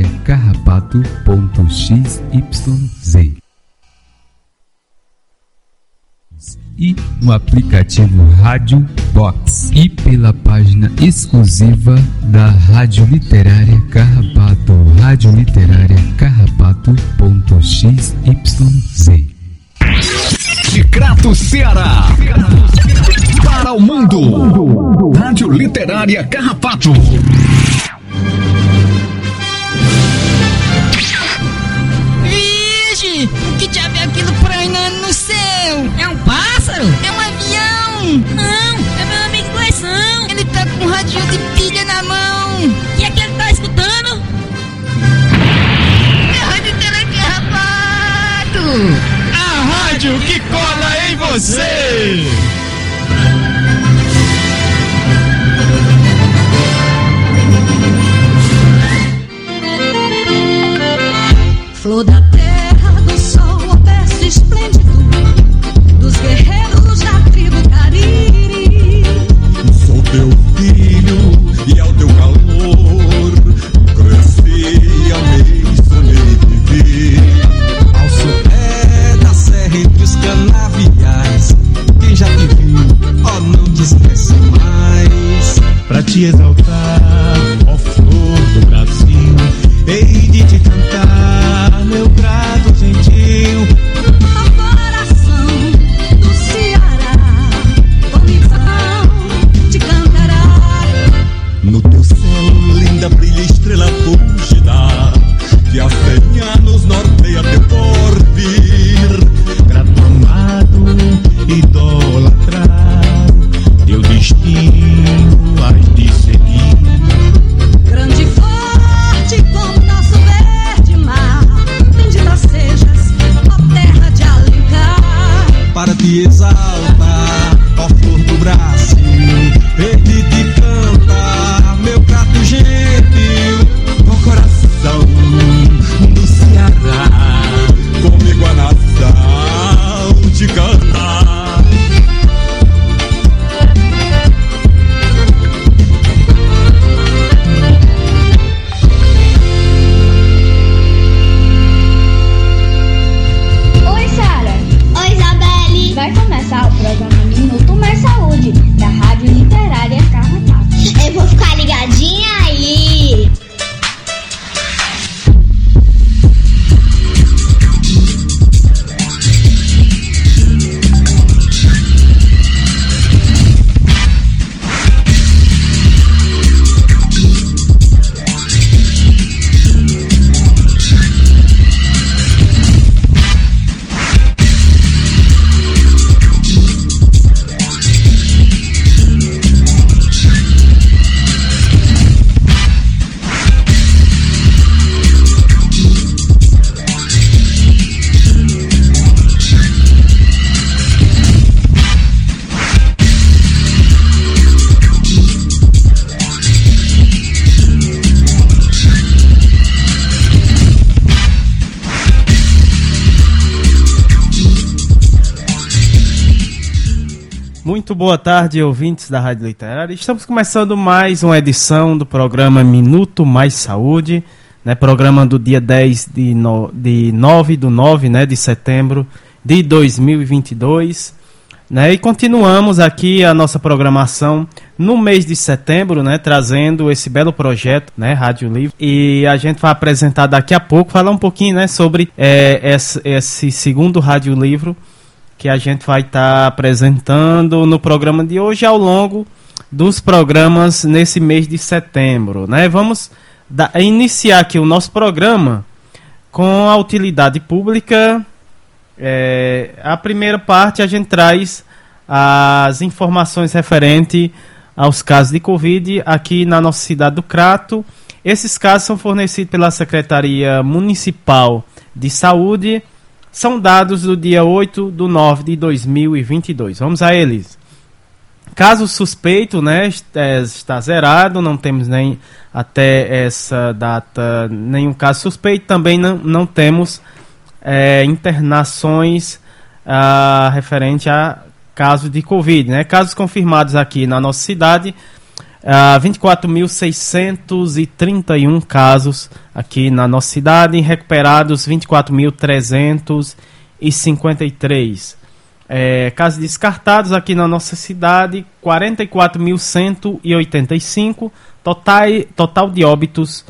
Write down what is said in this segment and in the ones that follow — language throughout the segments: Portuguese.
literária carrapato.xyz e no aplicativo Rádio Box e pela página exclusiva da Rádio Literária Carrapato, Rádio Literária Carrapato.xyz. De Crato, Ceará. Para o mundo. Rádio Literária Carrapato. Que diabo é aquilo prainando no céu? É um pássaro? É um avião! Não, é meu amigo Gleison. Ele tá com um radinho de pilha na mão. O que é que ele tá escutando? É a Rádio Telecarrapato! A rádio que cola em você! Esquece mais. Pra te exaltar, ó flor do Brasil, hei boa tarde, ouvintes da Rádio Literária. Estamos começando mais uma edição do programa Minuto Mais Saúde, né, programa do dia 10 de, no, de 9 do 9 né, de setembro de 2022. Né, e continuamos aqui a nossa programação no mês de setembro, né, trazendo esse belo projeto, né, Rádio Livre. E a gente vai apresentar daqui a pouco, falar um pouquinho né, sobre é, esse, esse segundo Rádio Livro que a gente vai estar apresentando no programa de hoje ao longo dos programas nesse mês de setembro, né? Vamos da- iniciar aqui o nosso programa com a utilidade pública. É, a primeira parte a gente traz as informações referentes aos casos de Covid aqui na nossa cidade do Crato. Esses casos são fornecidos pela Secretaria Municipal de Saúde são dados do dia 8 de 9 de 2022. Vamos a eles. Caso suspeito, né, é, está zerado, não temos nem até essa data nenhum caso suspeito. Também não, não temos é, internações ah, referente a casos de Covid. Né? Casos confirmados aqui na nossa cidade, ah, 24.631 casos aqui na nossa cidade, recuperados 24.353. É, casos descartados aqui na nossa cidade, 44.185. Total, total de óbitos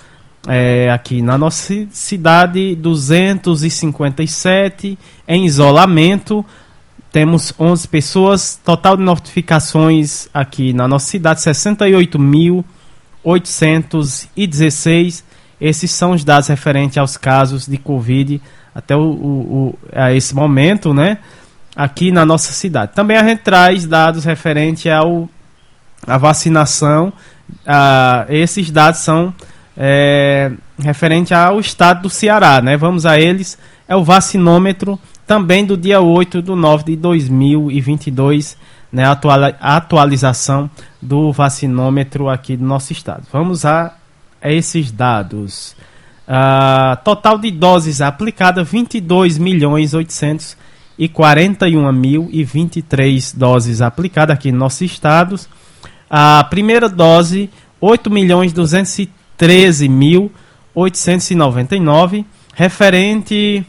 é, aqui na nossa ci- cidade, 257. Em isolamento, temos 11 pessoas. Total de notificações aqui na nossa cidade, 68.816. Esses são os dados referentes aos casos de Covid até o, o- o- a esse momento, né? Aqui na nossa cidade. Também a gente traz dados referentes ao a vacinação. Ah, esses dados são é, referente ao estado do Ceará, né? Vamos a eles. É o vacinômetro também do dia 8 de 9 de 2022, né? A atualização do vacinômetro aqui do nosso estado. Vamos a, esses dados. Ah, total de doses aplicadas 22 milhões 841.023 doses aplicadas aqui no nosso estado. A primeira dose 8 milhões 213.899 referente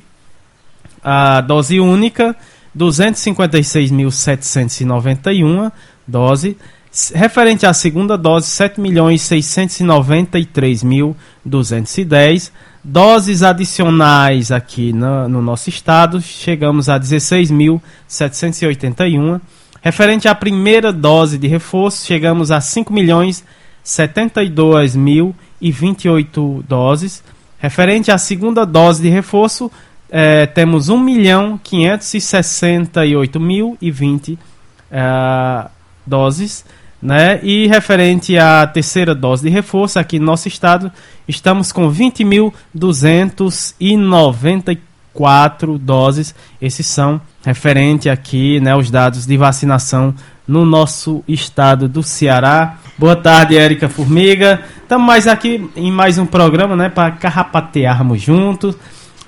à dose única 256.791 dose. Referente à segunda dose 7.693.210 doses adicionais aqui na- no nosso estado chegamos a 16.781 referente à primeira dose de reforço chegamos a 5 milhões 72.028 doses. Referente à segunda dose de reforço eh, temos 1 milhão 568.020 ah, doses, né? E referente à terceira dose de reforço aqui no nosso estado, estamos com 20.294 doses. Esses são referente aqui, né, os dados de vacinação no nosso estado do Ceará. Boa tarde, Érica Formiga. Estamos mais aqui em mais um programa, né, para carrapatearmos juntos.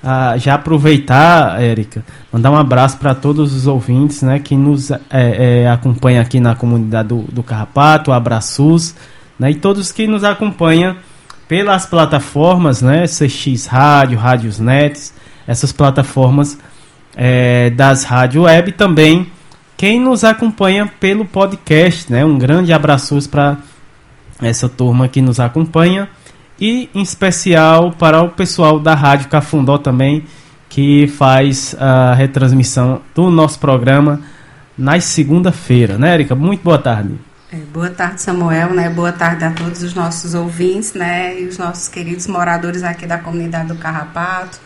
Ah, já aproveitar, Érica, mandar um abraço para todos os ouvintes né, que nos é, é, acompanham aqui na comunidade do, do Carrapato, Abraços, né, e todos que nos acompanham pelas plataformas, né, CX Rádio, Rádios Nets, essas plataformas é, das rádio web também. Quem nos acompanha pelo podcast, né, um grande abraço para essa turma que nos acompanha e em especial para o pessoal da Rádio Cafundó também, que faz a retransmissão do nosso programa nas segunda-feira, né, Erika? Muito boa tarde. É, boa tarde, Samuel, né? Boa tarde a todos os nossos ouvintes, né? E os nossos queridos moradores aqui da comunidade do Carrapato,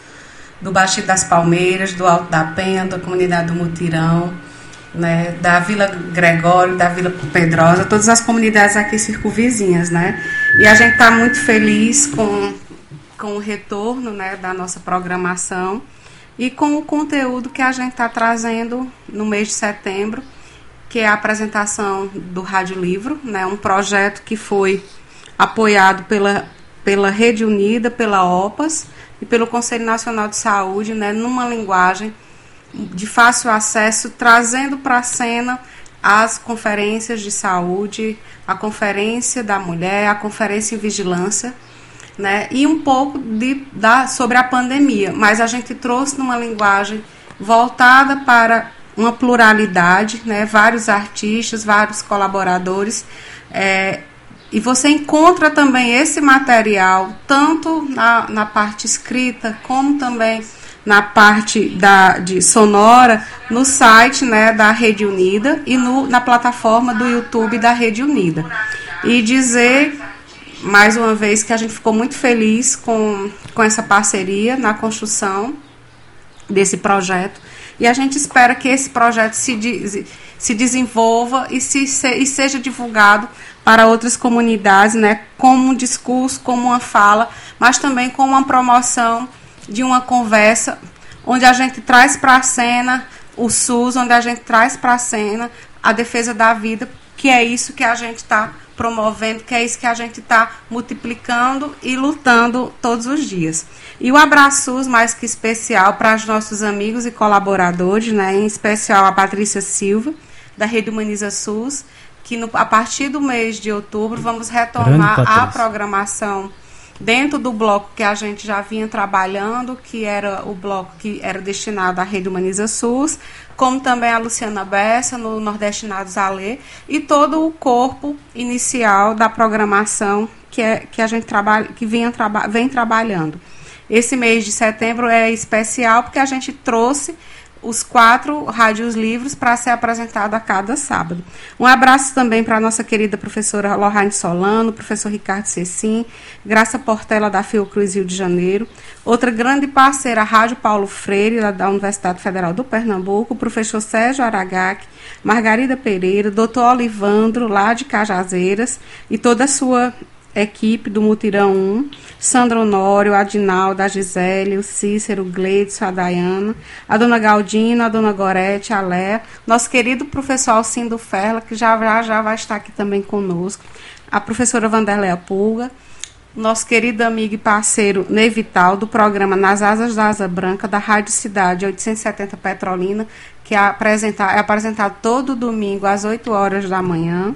do Baixo das Palmeiras, do Alto da Penha, da comunidade do Mutirão, né? Da Vila Gregório, da Vila Pedrosa, todas as comunidades aqui circunvizinhas, né? E a gente está muito feliz com, com o retorno, né? Da nossa programação e com o conteúdo que a gente está trazendo no mês de setembro que é a apresentação do Rádio Livro, né, um projeto que foi apoiado pela, pela Rede Unida, pela OPAS e pelo Conselho Nacional de Saúde, né, numa linguagem de fácil acesso, trazendo para a cena as conferências de saúde, a conferência da mulher, a conferência em vigilância, né, e um pouco de, da, sobre a pandemia, mas a gente trouxe numa linguagem voltada para uma pluralidade, né, vários artistas, vários colaboradores, é, e você encontra também esse material tanto na, na parte escrita como também na parte da, de sonora no site né, da Rede Unida e no, na plataforma do YouTube da Rede Unida. E dizer mais uma vez que a gente ficou muito feliz com, com essa parceria na construção desse projeto e a gente espera que esse projeto se, se desenvolva e, se, se, e seja divulgado para outras comunidades, né, como um discurso, como uma fala, mas também como uma promoção de uma conversa onde a gente traz para a cena o SUS, onde a gente traz para a cena a defesa da vida, que é isso que a gente está promovendo, que é isso que a gente está multiplicando e lutando todos os dias. E o Abraços, mais que especial, para os nossos amigos e colaboradores, né, em especial a Patrícia Silva, da Rede Humaniza SUS, que no- a partir do mês de outubro vamos retomar a programação dentro do bloco que a gente já vinha trabalhando, que era o bloco que era destinado à Rede Humaniza SUS, como também a Luciana Bessa, no Nordestinados a Ler, e todo o corpo inicial da programação que, é, que a gente trabalha, que vinha traba vem trabalhando. Esse mês de setembro é especial porque a gente trouxe os quatro rádios livros para ser apresentado a cada sábado. Um abraço também para a nossa querida professora Lohane Solano, professor Ricardo Cecim, Graça Portela da Fiocruz Rio de Janeiro, outra grande parceira, a Rádio Paulo Freire, da Universidade Federal do Pernambuco, o professor Sérgio Aragac, Margarida Pereira, doutor Olivandro, lá de Cajazeiras, e toda a sua equipe do Mutirão 1, Sandra Honório, Adinalda, a Gisele, o Cícero, o Gleidson, a Dayana, a dona Galdina, a dona Gorete, a Léa, nosso querido professor Alcindo Ferla, que já, já já vai estar aqui também conosco, a professora Vanderleia Pulga, nosso querido amigo e parceiro Nevital, do programa Nas Asas da Asa Branca, da Rádio Cidade 870 Petrolina, que é, apresenta, é apresentado todo domingo às 8 horas da manhã.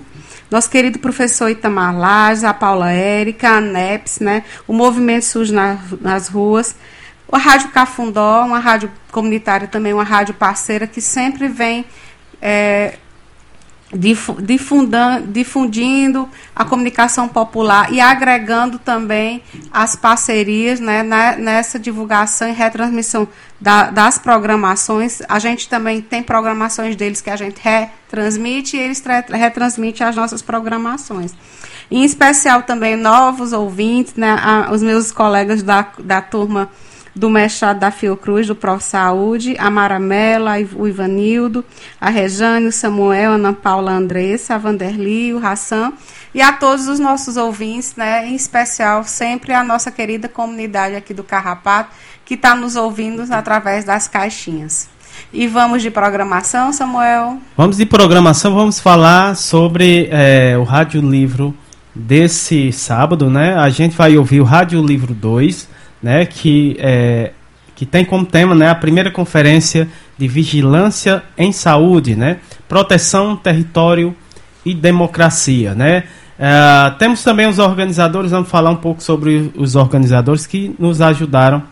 Nosso querido professor Itamar Lages, a Paula Érica, a NEPS, né? o Movimento Sujo na, nas Ruas, a Rádio Cafundó, uma rádio comunitária também, uma rádio parceira que sempre vem é, difundindo a comunicação popular e agregando também as parcerias né, na- nessa divulgação e retransmissão da- das programações. A gente também tem programações deles que a gente retransmite e eles tra- retransmitem as nossas programações. Em especial também novos ouvintes, né, a- os meus colegas da, da turma do mestrado da Fiocruz, do Prof. Saúde, a Maramela, o Ivanildo, a Rejane, o Samuel, Ana Paula a Andressa, a Vanderly, o Hassan, e a todos os nossos ouvintes, né, em especial sempre a nossa querida comunidade aqui do Carrapato, que está nos ouvindo através das caixinhas. E vamos de programação, Samuel? Vamos de programação, vamos falar sobre eh, o Rádio Livro desse sábado, né? A gente vai ouvir o Rádio Livro 2, né? Que, eh, que tem como tema né, a primeira conferência de vigilância em saúde, né? Proteção, território e democracia, né? Eh, temos também os organizadores, vamos falar um pouco sobre os organizadores que nos ajudaram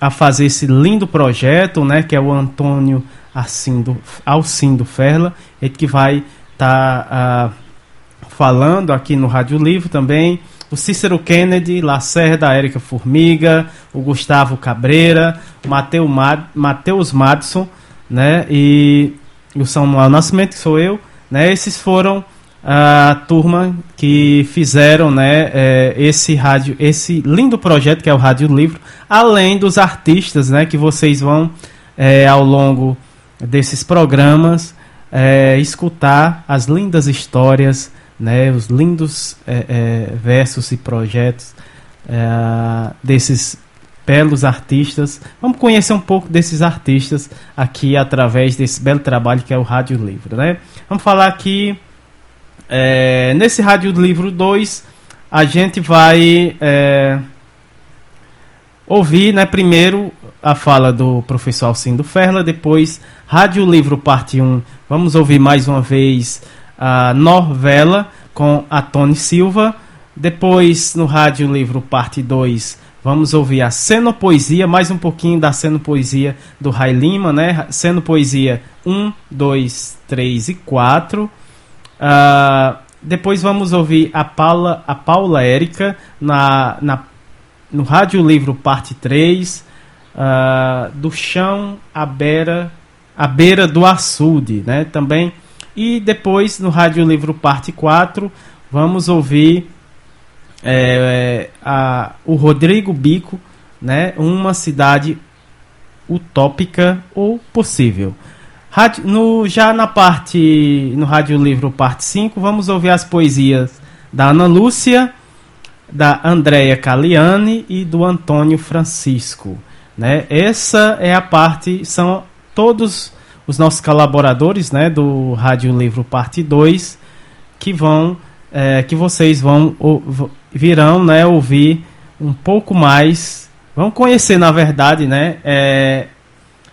a fazer esse lindo projeto, né, que é o Antônio Alcindo, Alcindo Ferla, ele que vai estar falando aqui no Rádio Livro também, o Cícero Kennedy, Lacerda, Érica Formiga, o Gustavo Cabreira, Mateu Mad, Matheus Madson, né, e, e o Samuel Nascimento, que sou eu, né, esses foram a turma que fizeram né, é, esse rádio, esse lindo projeto que é o Rádio Livro, além dos artistas né, que vocês vão é, ao longo desses programas é, escutar as lindas histórias, né, os lindos é, é, versos e projetos é, desses belos artistas. Vamos conhecer um pouco desses artistas aqui através desse belo trabalho que é o Rádio Livro. Né? Vamos falar aqui é, nesse Rádio Livro 2, a gente vai é, ouvir né, primeiro a fala do professor Alcindo Ferla, depois Rádio Livro Parte 1. Vamos ouvir mais uma vez a novela com a Tony Silva. Depois, no Rádio Livro Parte 2, vamos ouvir a Cenopoesia, mais um pouquinho da Cenopoesia do Rai Lima, né? Cenopoesia 1, 2, 3 e 4. Uh, depois vamos ouvir a Paula, a Paula Érica na, na, no Rádio Livro Parte 3, uh, do chão à beira, à beira do açude, né? Também. E depois no Rádio Livro Parte 4, vamos ouvir é, a, o Rodrigo Bico, né? Uma cidade utópica ou possível. Rádio, no, já na parte, no Rádio Livro parte 5, vamos ouvir as poesias da Ana Lúcia, da Andréia Caliane e do Antônio Francisco. Né? Essa é a parte, são todos os nossos colaboradores né, do Rádio Livro parte 2 que vão, é, que vocês vão virão né, ouvir um pouco mais, vão conhecer na verdade né, é,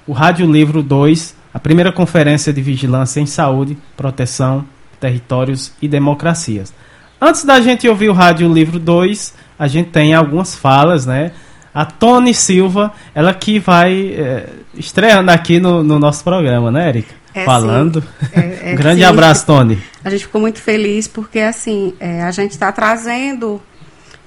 o Rádio Livro 2 a primeira conferência de vigilância em saúde, proteção, Territórios e Democracias. Antes da gente ouvir o Rádio Livro 2, a gente tem algumas falas, né? A Tony Silva, ela que vai é, estreando aqui no, no, nosso programa, né, Erika? É, Falando. É, é, um grande sim. abraço, Tony. A gente ficou muito feliz porque, assim, é, a gente está trazendo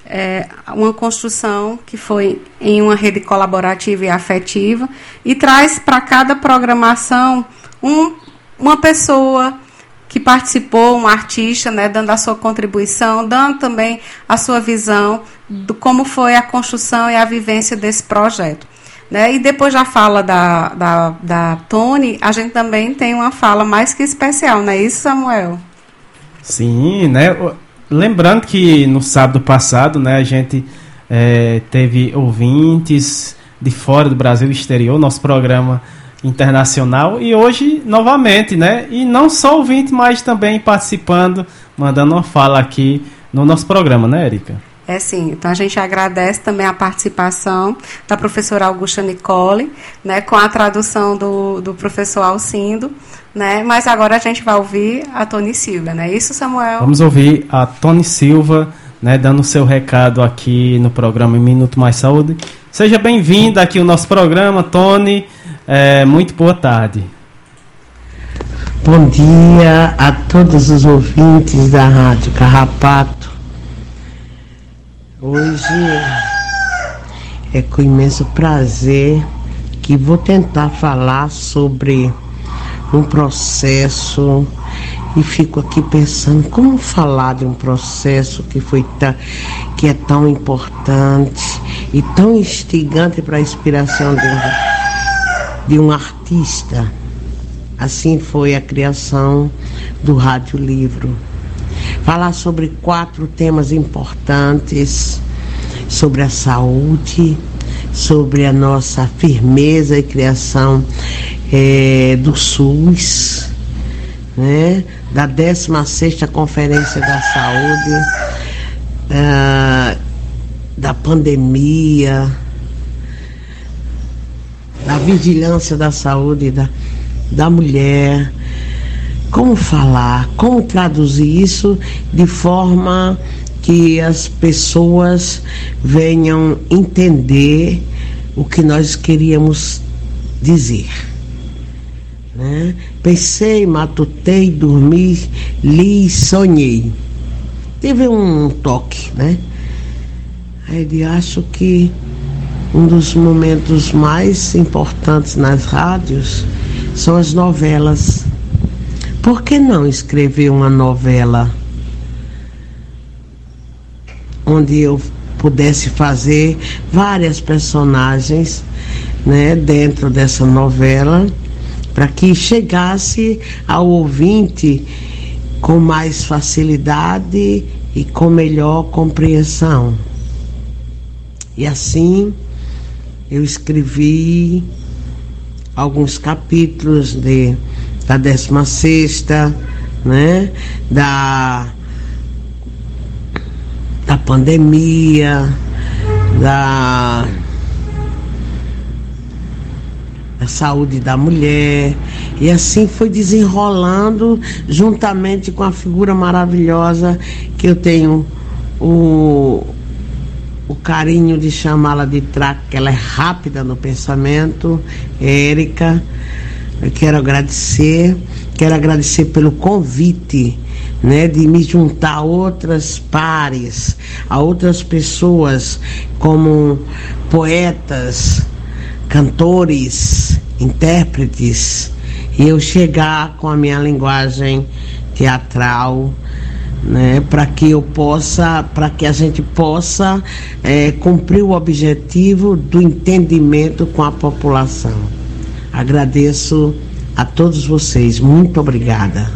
é, uma construção que foi em uma rede colaborativa e afetiva e traz para cada programação um, uma pessoa que participou, um artista, né, dando a sua contribuição, dando também a sua visão do como foi a construção e a vivência desse projeto. Né? E depois da fala da, da, da Tony, a gente também tem uma fala mais que especial, não é isso, Samuel? Sim, né? Lembrando que no sábado passado, né, a gente é, teve ouvintes de fora do Brasil exterior, nosso programa internacional, e hoje novamente, né? E não só ouvinte, mas também participando, mandando uma fala aqui no nosso programa, né, Erika? É sim, então a gente agradece também a participação da professora Augusta Nicole, né, com a tradução do, do professor Alcindo, né, mas agora a gente vai ouvir a Tony Silva, não é isso, Samuel? Vamos ouvir a Tony Silva, né, dando o seu recado aqui no programa Minuto Mais Saúde. Seja bem-vinda aqui ao nosso programa, Tony, é, muito boa tarde. Bom dia a todos os ouvintes da Rádio Carrapato. Hoje é com imenso prazer que vou tentar falar sobre um processo e fico aqui pensando como falar de um processo que foi que é tão importante e tão instigante para a inspiração de um, de um artista. Assim foi a criação do Rádio Livro falar sobre quatro temas importantes: sobre a saúde, sobre a nossa firmeza e criação é, do SUS, né, da 16 Conferência da Saúde, uh, da pandemia, da vigilância da saúde da, da mulher como falar, como traduzir isso de forma que as pessoas venham entender o que nós queríamos dizer. Né? Pensei, matutei, dormi, li, sonhei. Teve um toque, né? Aí acho que um dos momentos mais importantes nas rádios são as novelas por que não escrever uma novela onde eu pudesse fazer várias personagens né, dentro dessa novela para que chegasse ao ouvinte com mais facilidade e com melhor compreensão. E assim eu escrevi alguns capítulos de da 16 né? Da, da pandemia, da, da saúde da mulher. E assim foi desenrolando juntamente com a figura maravilhosa que eu tenho o, o carinho de chamá-la de traque, que ela é rápida no pensamento, Érica eu quero agradecer, quero agradecer pelo convite, né, de me juntar a outras pares, a outras pessoas como poetas, cantores, intérpretes, e eu chegar com a minha linguagem teatral, né, para que eu possa, para que a gente possa é, cumprir o objetivo do entendimento com a população. Agradeço a todos vocês. Muito obrigada.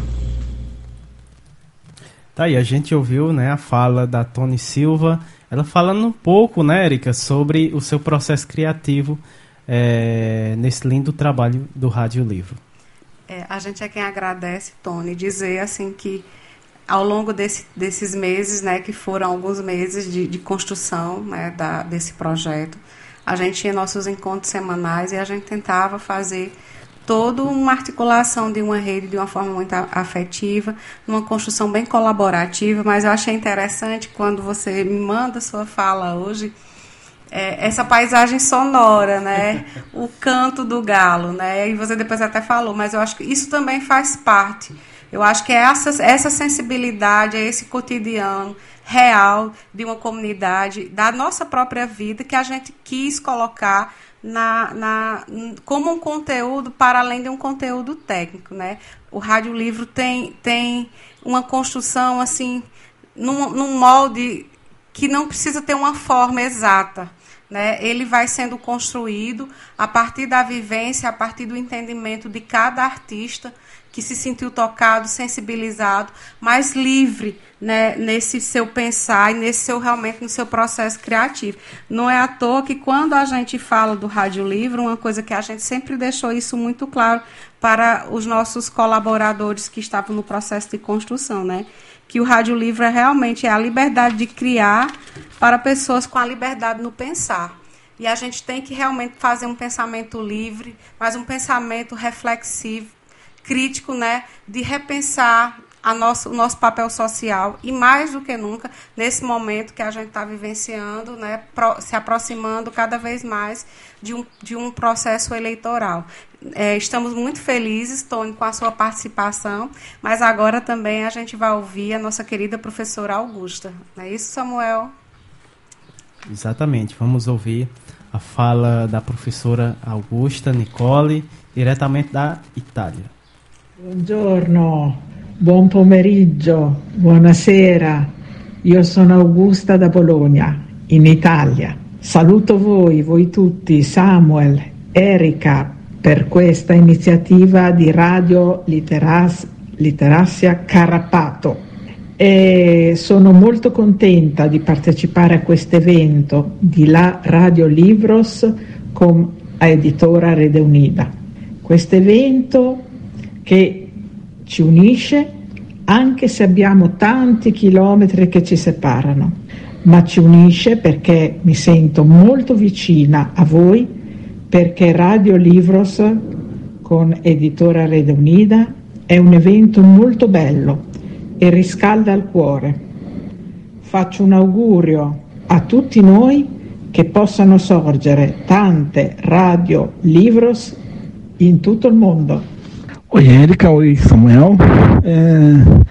Tá aí, a gente ouviu né, a fala da Tony Silva, ela falando um pouco, né, Erika, sobre o seu processo criativo é, nesse lindo trabalho do Rádio Livro. É, a gente é quem agradece, Tony, dizer assim que ao longo desse, desses meses, né, que foram alguns meses de, de construção né, da, desse projeto, a gente tinha nossos encontros semanais e a gente tentava fazer toda uma articulação de uma rede de uma forma muito afetiva, numa construção bem colaborativa, mas eu achei interessante quando você me manda sua fala hoje, é, essa paisagem sonora, né? o canto do galo, né? E você depois até falou, mas eu acho que isso também faz parte. Eu acho que é essa, essa sensibilidade, é esse cotidiano real de uma comunidade, da nossa própria vida, que a gente quis colocar na, na, como um conteúdo para além de um conteúdo técnico, né? O rádio livro tem, tem uma construção assim num, num molde que não precisa ter uma forma exata. Né? Ele vai sendo construído a partir da vivência, a partir do entendimento de cada artista que se sentiu tocado, sensibilizado, mais livre né, nesse seu pensar e nesse seu realmente no seu processo criativo. Não é à toa que quando a gente fala do rádio livre, uma coisa que a gente sempre deixou isso muito claro para os nossos colaboradores que estavam no processo de construção, né? Que o rádio livre é realmente é a liberdade de criar para pessoas com a liberdade no pensar. E a gente tem que realmente fazer um pensamento livre, mas um pensamento reflexivo, crítico, né, de repensar a nosso, o nosso papel social e mais do que nunca nesse momento que a gente está vivenciando, né, pro, se aproximando cada vez mais de um, de um processo eleitoral. É, estamos muito felizes, Tony, com a sua participação, mas agora também a gente vai ouvir a nossa querida professora Augusta. Não é isso, Samuel? Exatamente. Vamos ouvir a fala da professora Augusta Nicole, diretamente da Itália. Buongiorno, buon pomeriggio, buonasera. Io sono Augusta da Bologna, in Italia. Saluto voi, voi tutti, Samuel, Erika, per questa iniziativa di Radio Literas, Literassia Carrapato. E sono molto contenta di partecipare a questo evento di La Radio Livros con Editora Rede Unida. Questo evento che ci unisce anche se abbiamo tanti chilometri che ci separano, ma ci unisce perché mi sento molto vicina a voi, perché Radio Livros con Editora Rede Unida è un evento molto bello e riscalda il cuore. Faccio un augurio a tutti noi che possano sorgere tante radio Livros in tutto il mondo. Oi, Érica. Oi, Samuel. É,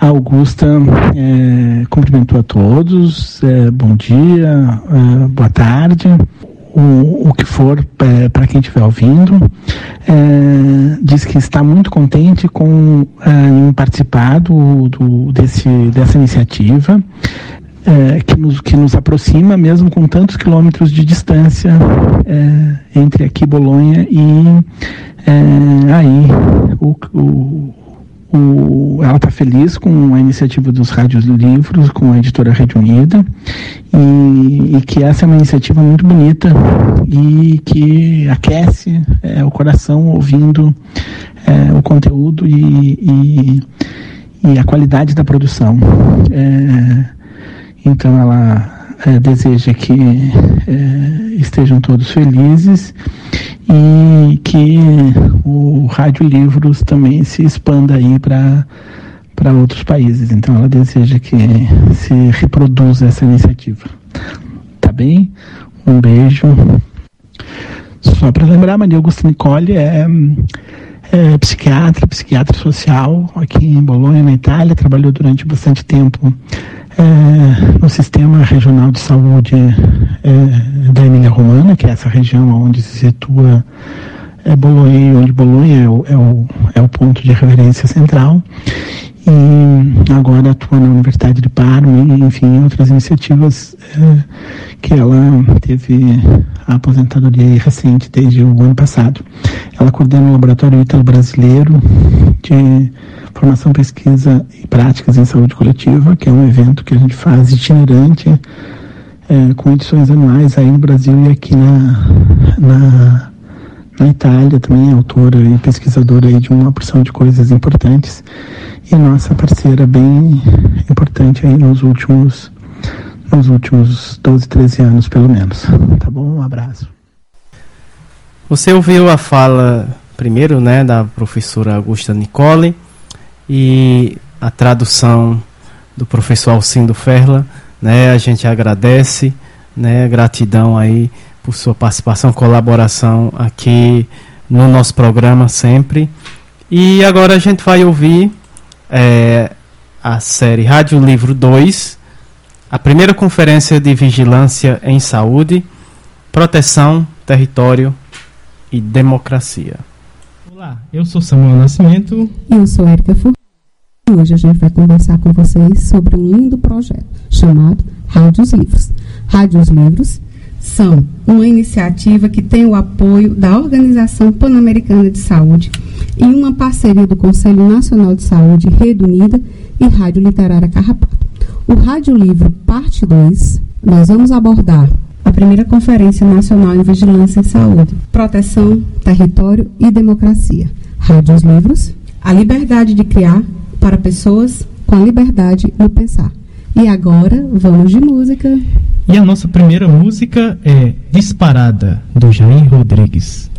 a Augusta é, cumprimentou a todos. É, bom dia, é, boa tarde. O, o que for é, para quem estiver ouvindo. É, diz que está muito contente com em participar do, do, desse, dessa iniciativa. É, que, nos, que nos aproxima mesmo com tantos quilômetros de distância é, entre aqui Bolonha e é, aí o, o, o, ela está feliz com a iniciativa dos rádios livros, com a editora Rede Unida, e, e, que essa é uma iniciativa muito bonita e que aquece o coração ouvindo o conteúdo e, e, e, a qualidade da produção. É, então ela é, deseja que é, estejam todos felizes e que o Rádio Livros também se expanda aí para para outros países. Então ela deseja que se reproduza essa iniciativa. Tá bem? Um beijo. Só para lembrar, Maria Augusta Nicole é, é psiquiatra, psiquiatra social aqui em Bolonha, na Itália, trabalhou durante bastante tempo é, no Sistema Regional de Saúde é, da Emília Romana, que é essa região onde se situa é, Bolonha, onde Bolonha é o, é, o, é o ponto de referência central, e agora atua na Universidade de Parma e, enfim, outras iniciativas é, que ela teve a aposentadoria recente desde o ano passado. Ela coordena o Laboratório Ítalo Brasileiro de Formação, Pesquisa e Práticas em Saúde Coletiva, que é um evento que a gente faz itinerante, é, com edições anuais aí no Brasil e aqui na, na, na Itália, também é autora e pesquisadora aí de uma porção de coisas importantes e nossa parceira bem importante aí nos últimos nos últimos 12, 13 anos pelo menos. Tá bom? Um abraço. Você ouviu a fala primeiro, né, da professora Augusta Nicole e a tradução do professor Alcindo Ferla, né? A gente agradece, né? Gratidão aí por sua participação, colaboração aqui no nosso programa sempre. E agora a gente vai ouvir é, a série Rádio Livro 2, a primeira conferência de vigilância em saúde, proteção, território e democracia. Olá, eu sou Samuel Nascimento. E eu sou Érica Furtado. Hoje a gente vai conversar com vocês sobre um lindo projeto chamado Rádios Livros. Rádios Livros são uma iniciativa que tem o apoio da Organização Pan-Americana de Saúde e uma parceria do Conselho Nacional de Saúde, Rede Unida e Rádio Literária Carrapato. O Rádio Livro, parte 2, nós vamos abordar a primeira Conferência Nacional em Vigilância em Saúde, Proteção, Território e Democracia. Rádio os Livros, a liberdade de criar para pessoas com a liberdade no pensar. E agora, vamos de música. E a nossa primeira música é Disparada, do Jair Rodrigues.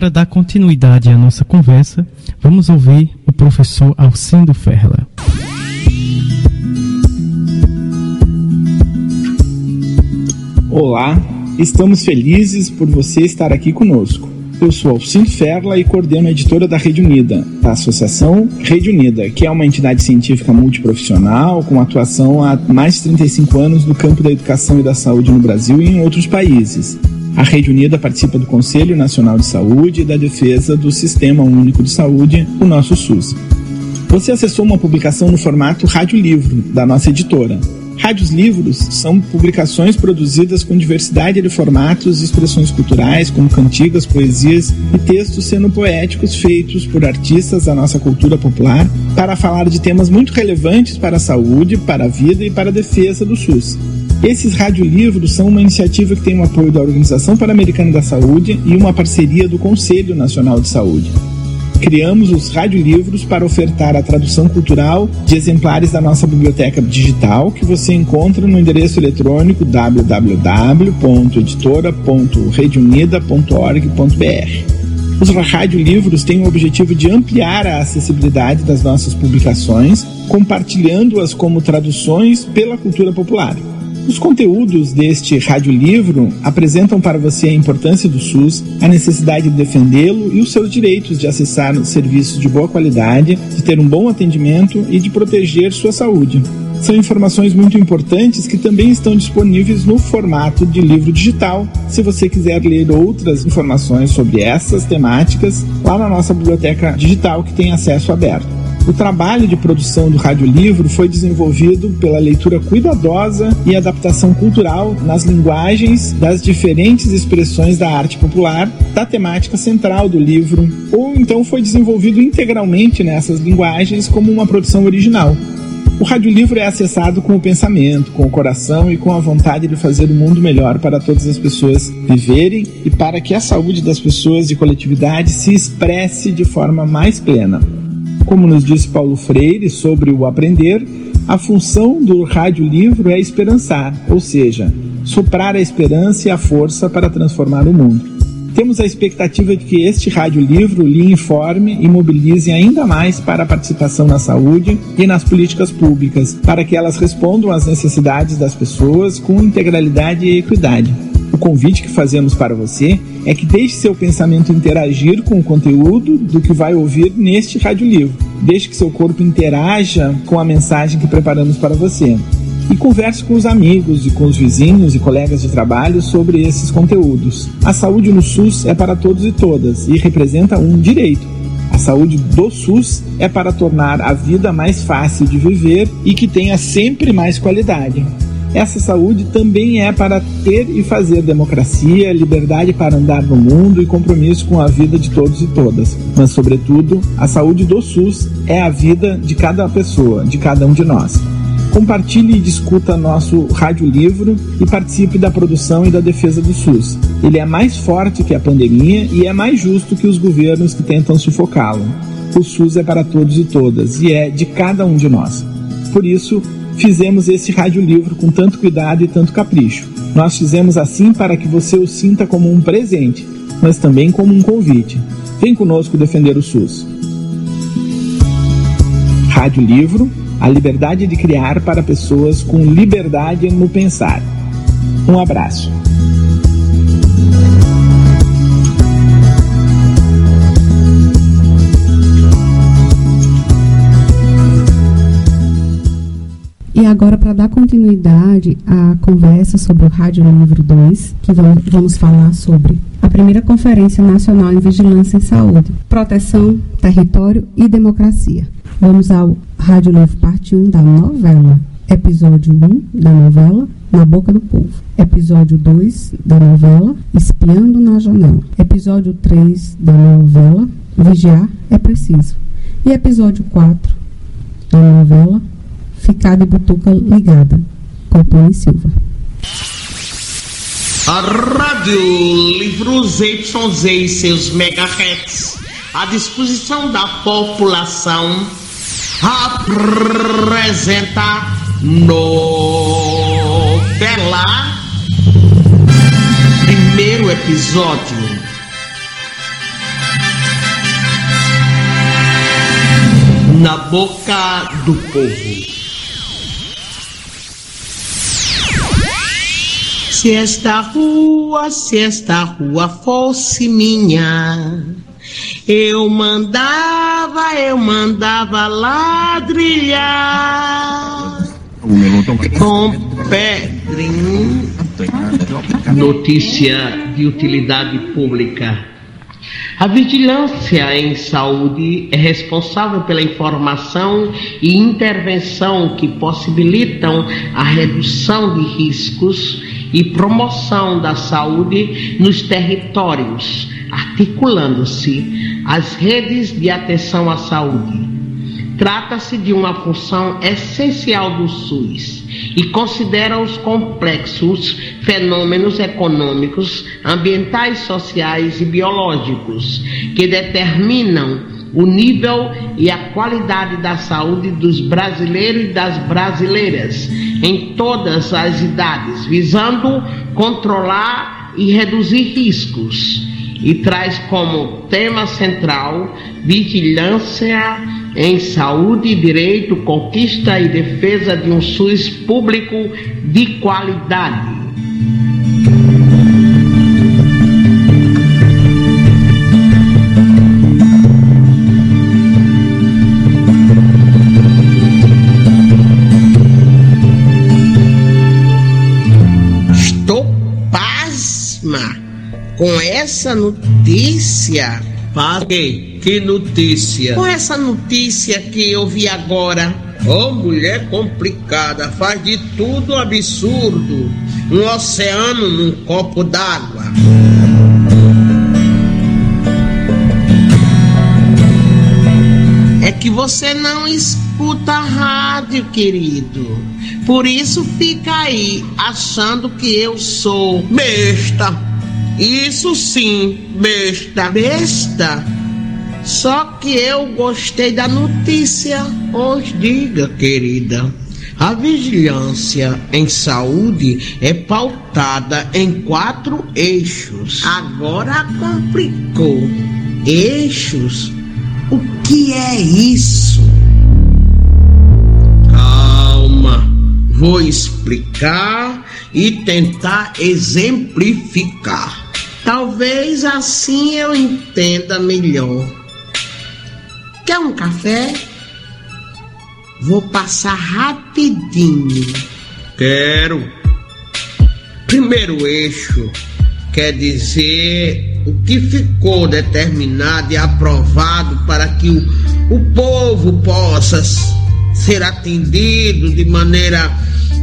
Para dar continuidade à nossa conversa, vamos ouvir o professor Alcindo Ferla. Olá, estamos felizes por você estar aqui conosco. Eu sou Alcindo Ferla e coordeno a editora da Rede Unida, da Associação Rede Unida, que é uma entidade científica multiprofissional com atuação há mais de 35 anos no campo da educação e da saúde no Brasil e em outros países. A Rede Unida participa do Conselho Nacional de Saúde e da defesa do Sistema Único de Saúde, o nosso SUS. Você acessou uma publicação no formato rádio-livro da nossa editora. Rádios Livros são publicações produzidas com diversidade de formatos e expressões culturais, como cantigas, poesias e textos sendo poéticos feitos por artistas da nossa cultura popular para falar de temas muito relevantes para a saúde, para a vida e para a defesa do SUS. Esses radiolivros são uma iniciativa que tem o apoio da Organização Pan-Americana da Saúde e uma parceria do Conselho Nacional de Saúde criamos os radiolivros para ofertar a tradução cultural de exemplares da nossa biblioteca digital, que você encontra no endereço eletrônico www.editora.redeunida.org.br. Os radiolivros têm o objetivo de ampliar a acessibilidade das nossas publicações, compartilhando-as como traduções pela cultura popular. Os conteúdos deste radiolivro apresentam para você a importância do SUS, a necessidade de defendê-lo e os seus direitos de acessar serviços de boa qualidade, de ter um bom atendimento e de proteger sua saúde. São informações muito importantes que também estão disponíveis no formato de livro digital, se você quiser ler outras informações sobre essas temáticas lá na nossa biblioteca digital que tem acesso aberto. O trabalho de produção do radiolivro foi desenvolvido pela leitura cuidadosa e adaptação cultural nas linguagens das diferentes expressões da arte popular, da temática central do livro, ou então foi desenvolvido integralmente nessas linguagens como uma produção original. O radiolivro é acessado com o pensamento, com o coração e com a vontade de fazer o mundo melhor para todas as pessoas viverem e para que a saúde das pessoas e coletividade se expresse de forma mais plena. Como nos disse Paulo Freire sobre o aprender, a função do radiolivro é esperançar, ou seja, soprar a esperança e a força para transformar o mundo. Temos a expectativa de que este radiolivro lhe informe e mobilize ainda mais para a participação na saúde e nas políticas públicas, para que elas respondam às necessidades das pessoas com integralidade e equidade. O convite que fazemos para você é que deixe seu pensamento interagir com o conteúdo do que vai ouvir neste radiolivro. Deixe que seu corpo interaja com a mensagem que preparamos para você. E converse com os amigos e com os vizinhos e colegas de trabalho sobre esses conteúdos. A saúde no SUS é para todos e todas e representa um direito. A saúde do SUS é para tornar a vida mais fácil de viver e que tenha sempre mais qualidade. Essa saúde também é para ter e fazer democracia, liberdade para andar no mundo e compromisso com a vida de todos e todas. Mas, sobretudo, a saúde do SUS é a vida de cada pessoa, de cada um de nós. Compartilhe e discuta nosso radiolivro e participe da produção e da defesa do SUS. Ele é mais forte que a pandemia e é mais justo que os governos que tentam sufocá-lo. O SUS é para todos e todas e é de cada um de nós. Por isso, fizemos esse radiolivro com tanto cuidado e tanto capricho. Nós fizemos assim para que você o sinta como um presente, mas também como um convite. Vem conosco defender o SUS. Rádio Livro, a liberdade de criar para pessoas com liberdade no pensar. Um abraço. E agora, para dar continuidade à conversa sobre o Rádio Livro 2, que vamos, vamos falar sobre a primeira Conferência Nacional em Vigilância em Saúde, Proteção, Território e Democracia. Vamos ao Rádio Livro Parte 1 da novela, episódio 1 da novela, Na Boca do Povo. Episódio 2 da novela, Espiando na Janela. Episódio 3 da novela, Vigiar é Preciso. E episódio 4 da novela, ficar de butuca ligada. Com Tony Silva. A Rádio Livros YZ e seus megahertz à disposição da população apresenta novela primeiro episódio na boca do povo. Se esta rua, se esta rua fosse minha, eu mandava, eu mandava ladrilhar com pedrinho. Notícia de utilidade pública. A vigilância em saúde é responsável pela informação e intervenção que possibilitam a redução de riscos e promoção da saúde nos territórios, articulando-se as redes de atenção à saúde. Trata-se de uma função essencial do SUS e considera os complexos fenômenos econômicos, ambientais, sociais e biológicos que determinam o nível e a qualidade da saúde dos brasileiros e das brasileiras em todas as idades, visando controlar e reduzir riscos. E traz como tema central vigilância em saúde e direito, conquista e defesa de um SUS público de qualidade. Com essa notícia. Paguei. Que notícia? Com essa notícia que eu vi agora. Ô mulher complicada, faz de tudo absurdo. Um oceano num copo d'água. É que você não escuta a rádio, querido. Por isso fica aí achando que eu sou besta. Isso sim, besta. Besta? Só que eu gostei da notícia. Pois diga, querida. A vigilância em saúde é pautada em quatro eixos. Agora complicou. Eixos? O que é isso? Calma, vou explicar e tentar exemplificar. Talvez assim eu entenda melhor. Quer um café? Vou passar rapidinho. Quero. Primeiro eixo quer dizer o que ficou determinado e aprovado para que o, o povo possa ser atendido de maneira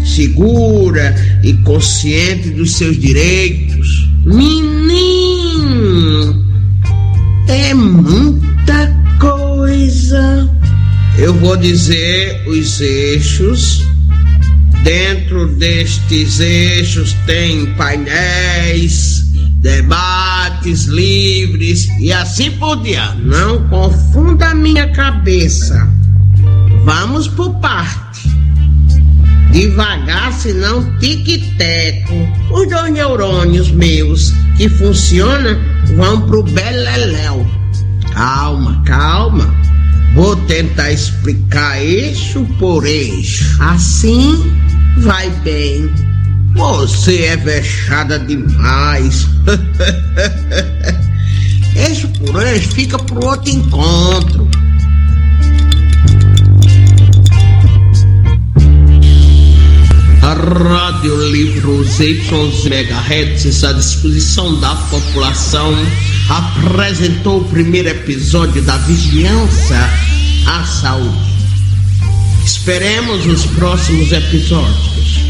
segura e consciente dos seus direitos. Menino, é muita coisa. Eu vou dizer os eixos. Dentro destes eixos tem painéis, debates livres e assim por diante. Não confunda minha cabeça. Vamos por parte. Devagar, senão tique-teco. Os dois neurônios meus que funcionam vão pro beleléu. Calma, calma. Vou tentar explicar eixo por eixo. Assim vai bem. Você é vexada demais. eixo por eixo fica pro outro encontro. A Rádio Livros Y MHz à disposição da população apresentou o primeiro episódio da Vigilância à Saúde. Esperemos os próximos episódios.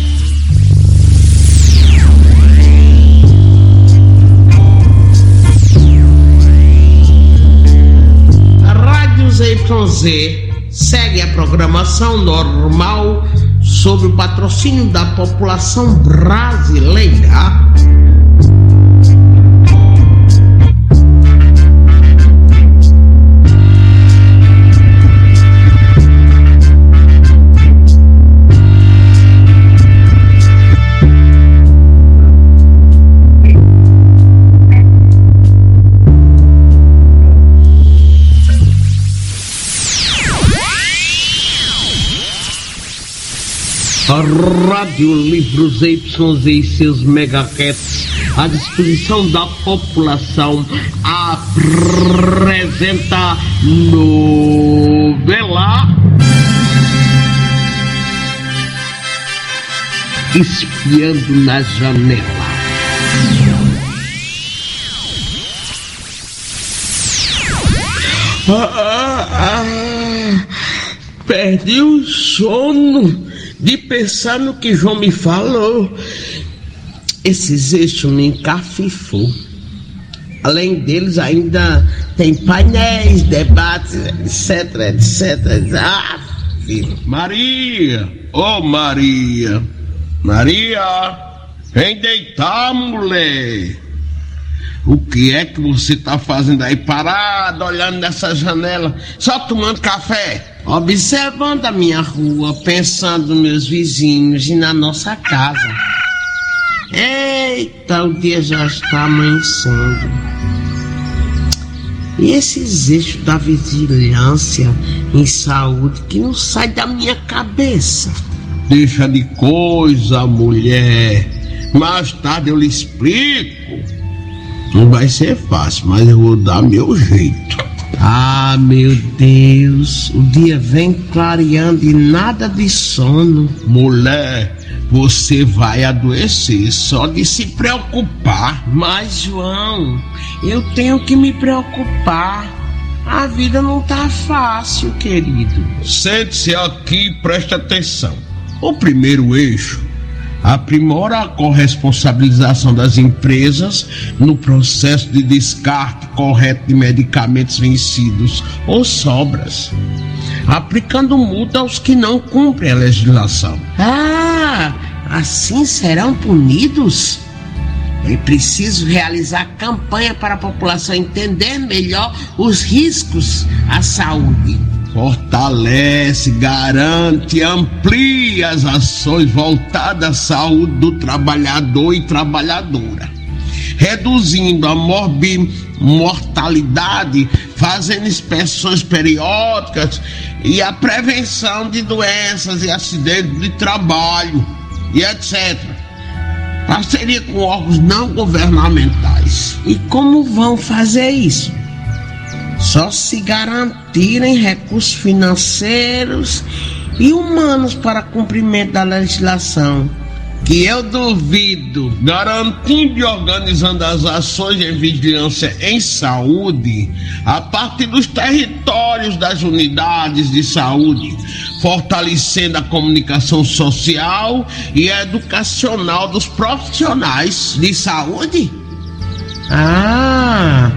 A Rádio ZYZ segue a programação normal sob o patrocínio da população brasileira. Rádio Livros YZ e seus megahertz à disposição da população apresenta novela Espiando na janela. Ah, ah, perdi o sono de pensar no que João me falou. Esses eixos me encafifou. Além deles, ainda tem painéis, debates, etc, etc. Ah. Maria! Ô Maria! Maria! Vem deitar, mulher! O que é que você tá fazendo aí parado, olhando nessa janela, só tomando café? Observando a minha rua, pensando nos meus vizinhos e na nossa casa. Eita, o dia já está amanhecendo. E esses eixos da vigilância em saúde que não sai da minha cabeça. Deixa de coisa, mulher. Mais tarde eu lhe explico. Não vai ser fácil, mas eu vou dar meu jeito. Ah, meu Deus, o dia vem clareando e nada de sono. Mulher, você vai adoecer só de se preocupar. Mas, João, eu tenho que me preocupar. A vida não tá fácil, querido. Sente-se aqui e preste atenção. O primeiro eixo aprimora a corresponsabilização das empresas no processo de descarte correto de medicamentos vencidos ou sobras, aplicando multa aos que não cumprem a legislação. Ah, assim serão punidos? É preciso realizar campanha para a população entender melhor os riscos à saúde fortalece, garante, amplia as ações voltadas à saúde do trabalhador e trabalhadora, reduzindo a mortalidade, fazendo inspeções periódicas e a prevenção de doenças e acidentes de trabalho e etc. Parceria com órgãos não governamentais. E como vão fazer isso? Só se garantirem recursos financeiros e humanos para cumprimento da legislação. Que eu duvido, garantindo e organizando as ações de vigilância em saúde a partir dos territórios das unidades de saúde, fortalecendo a comunicação social e educacional dos profissionais de saúde. Ah,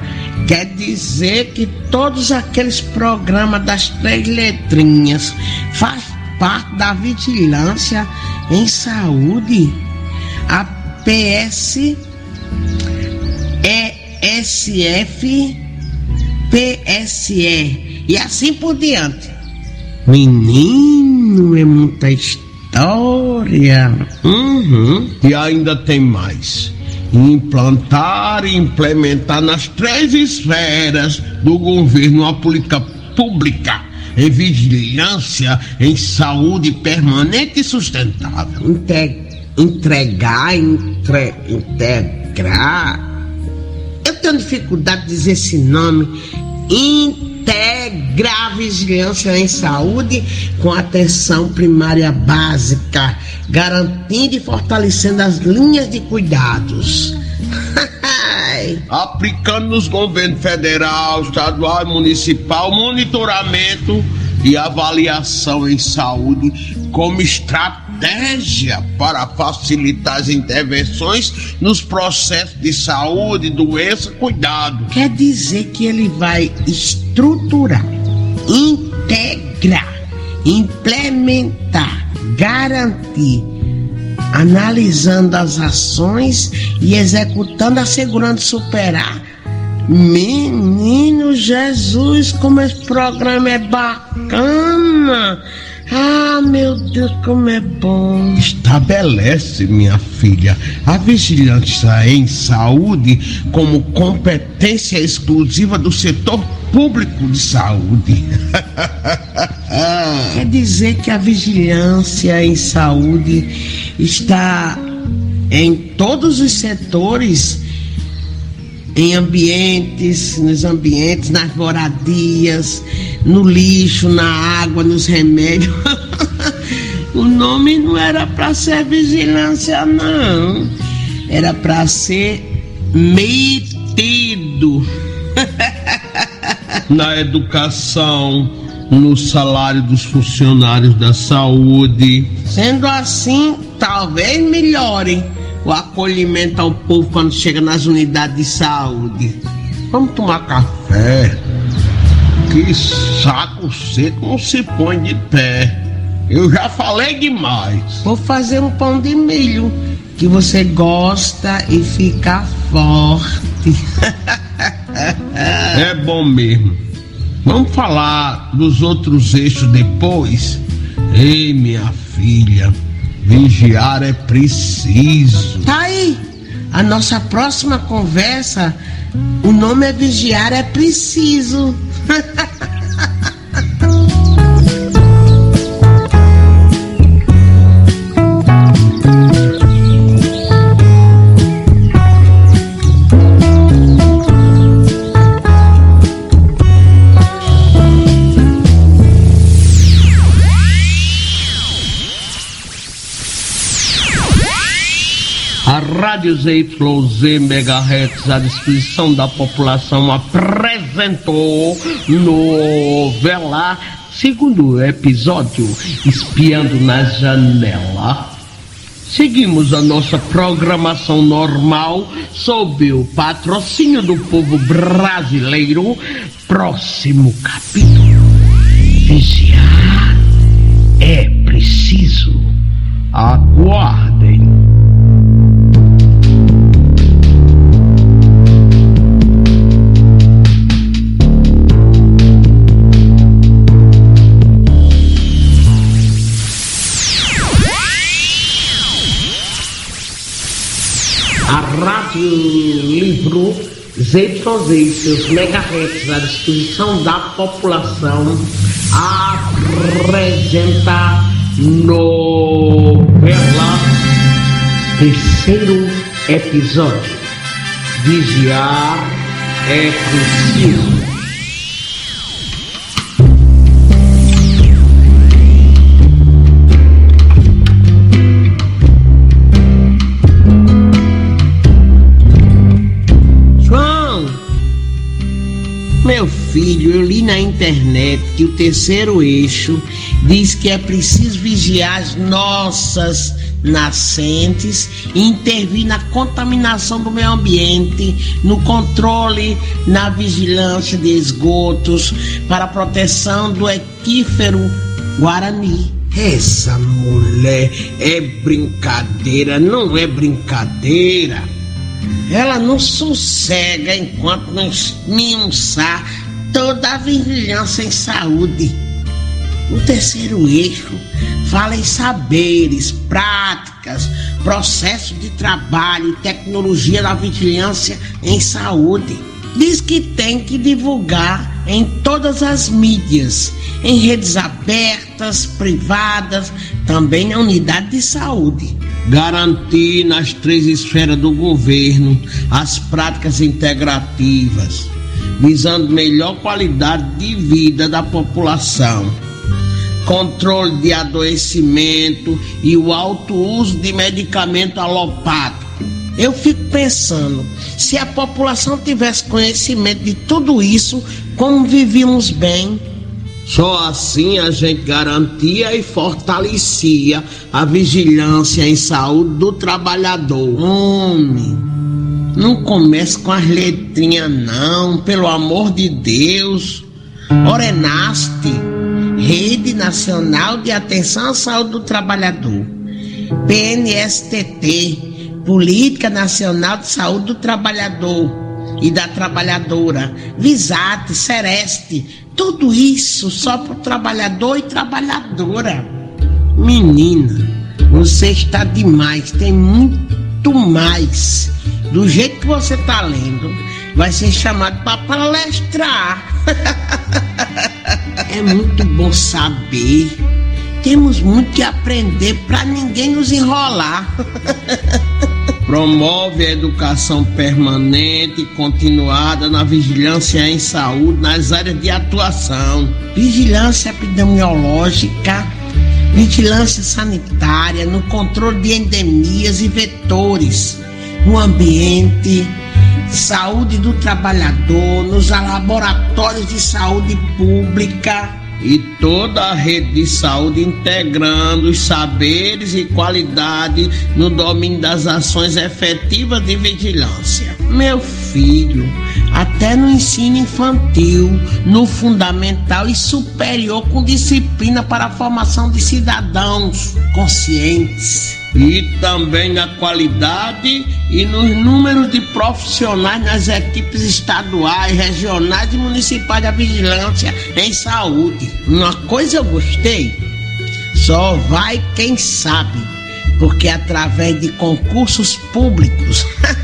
Quer dizer que todos aqueles programas das três letrinhas faz parte da vigilância em saúde. A PS, ESF, PSE e assim por diante. Menino, é muita história. Uhum. E ainda tem mais implantar e implementar nas três esferas do governo uma política pública em vigilância em saúde permanente e sustentável. entregar, entre, integrar. Eu tenho dificuldade de dizer esse nome. Integrar a vigilância em saúde com atenção primária básica garantindo e fortalecendo as linhas de cuidados. Aplicando nos governos federal, estadual e municipal monitoramento e avaliação em saúde como estratégia para facilitar as intervenções nos processos de saúde, doença, cuidado. Quer dizer que ele vai estruturar, integrar, implementar garantir, analisando as ações e executando, assegurando superar. Menino Jesus, como esse programa é bacana! Meu Deus, como é bom. Estabelece, minha filha, a vigilância em saúde como competência exclusiva do setor público de saúde. Quer dizer que a vigilância em saúde está em todos os setores em ambientes, nos ambientes, nas moradias, no lixo, na água, nos remédios. o nome não era para ser vigilância, não. Era para ser metido. na educação, no salário dos funcionários da saúde. Sendo assim, talvez melhorem o acolhimento ao povo quando chega nas unidades de saúde. Vamos tomar café. Que saco seco não se põe de pé. Eu já falei demais. Vou fazer um pão de milho que você gosta e fica forte. é bom mesmo. Vamos falar dos outros eixos depois? Ei, minha filha. Vigiar é preciso. Tá aí. A nossa próxima conversa, o nome é Vigiar é preciso. A Rádio ZYZ MHz à disposição da população apresentou novela segundo episódio Espiando na Janela. Seguimos a nossa programação normal sob o patrocínio do povo brasileiro. Próximo capítulo. Vigiar é preciso. Aguardem. A Rádio Livro ZYZ e seus megahertz à disposição da população apresenta novela terceiro episódio. Vigiar é preciso meu filho, eu li na internet que o terceiro eixo diz que é preciso vigiar as nossas nascentes e intervir na contaminação do meio ambiente, no controle, na vigilância de esgotos, para a proteção do equífero Guarani. Essa mulher é brincadeira, não é brincadeira. Ela não sossega enquanto não esmiuçar toda a vigilância em saúde. O terceiro eixo fala em saberes, práticas, processos de trabalho tecnologia da vigilância em saúde. Diz que tem que divulgar em todas as mídias, em redes abertas, privadas, também na unidade de saúde. Garantir nas três esferas do governo as práticas integrativas, visando melhor qualidade de vida da população controle de adoecimento e o alto uso de medicamento alopático. Eu fico pensando, se a população tivesse conhecimento de tudo isso, como vivíamos bem. Só assim a gente garantia e fortalecia a vigilância em saúde do trabalhador. Homem, não comece com as letrinhas não, pelo amor de Deus. Orenaste. Rede Nacional de Atenção à Saúde do Trabalhador, PNSTT, Política Nacional de Saúde do Trabalhador, e da trabalhadora, Visate, Sereste, tudo isso só para o trabalhador e trabalhadora. Menina, você está demais, tem muito mais. Do jeito que você está lendo, vai ser chamado para palestrar. é muito bom saber. Temos muito que aprender para ninguém nos enrolar. Promove a educação permanente e continuada na vigilância em saúde nas áreas de atuação. Vigilância epidemiológica, vigilância sanitária, no controle de endemias e vetores, no ambiente, saúde do trabalhador, nos laboratórios de saúde pública e toda a rede de saúde integrando os saberes e qualidade no domínio das ações efetivas de vigilância. Meu filho, até no ensino infantil, no fundamental e superior com disciplina para a formação de cidadãos conscientes e também na qualidade e nos números de profissionais nas equipes estaduais, regionais e municipais da vigilância em saúde. Uma coisa eu gostei, só vai quem sabe, porque através de concursos públicos.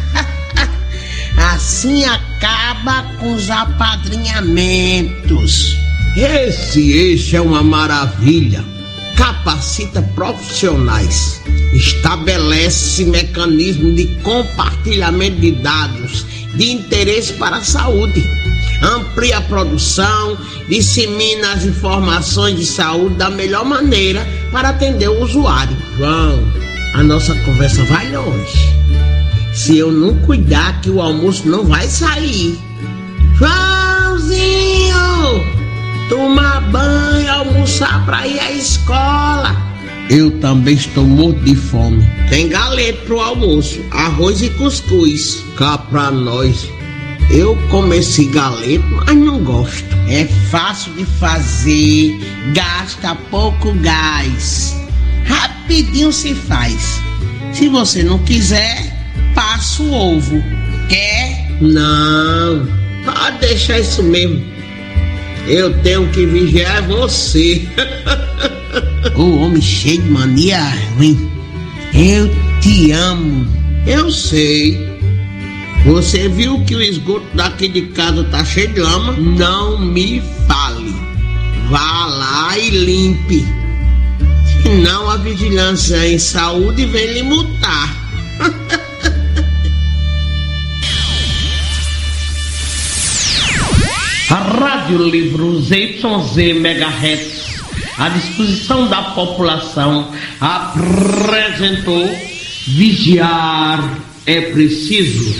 assim acaba com os apadrinhamentos. Esse eixo é uma maravilha capacita profissionais, estabelece mecanismo de compartilhamento de dados de interesse para a saúde, amplia a produção, dissemina as informações de saúde da melhor maneira para atender o usuário. João, a nossa conversa vai longe. Se eu não cuidar que o almoço não vai sair. Joãozinho! Tomar banho, almoçar para ir à escola. Eu também estou morto de fome. Tem galeto pro almoço, arroz e cuscuz. Cá pra nós. Eu como esse galeto, mas não gosto. É fácil de fazer, gasta pouco gás. Rapidinho se faz. Se você não quiser, passa o ovo. Quer? Não. Pode deixar isso mesmo. Eu tenho que vigiar você. o homem cheio de mania ruim. Eu te amo. Eu sei. Você viu que o esgoto daqui de casa tá cheio de lama? Não me fale. Vá lá e limpe. Senão a vigilância em saúde vem lhe multar. A Rádio Livro ZYZ MHz, à disposição da população, apresentou Vigiar é Preciso.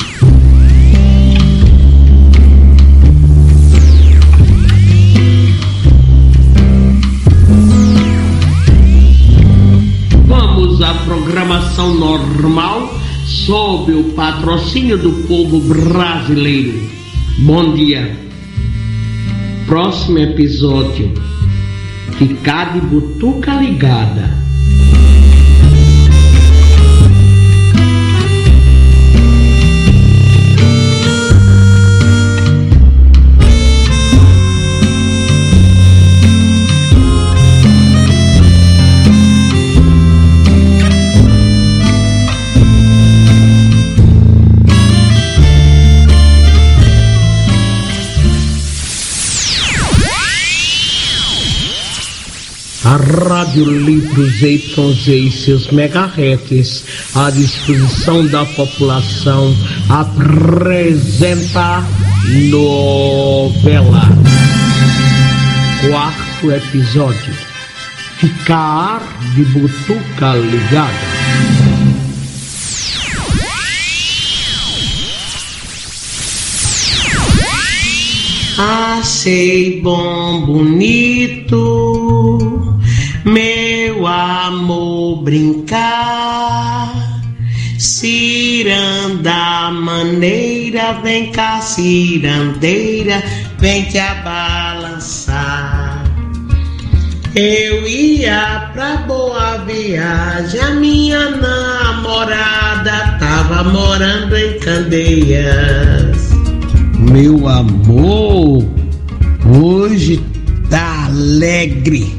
Vamos à programação normal sob o patrocínio do povo brasileiro. Bom dia. Próximo episódio. Ficar de butuca ligada. A Rádio Livro ZYZ e seus megahertz à disposição da população apresenta novela. Quarto episódio. Ficar de butuca ligada. Achei bom, bonito, meu amor brincar. Ciranda maneira, vem cá, cirandeira, vem te abalançar. Eu ia pra boa viagem, a minha namorada tava morando em Candeias. Meu amor, hoje tá alegre,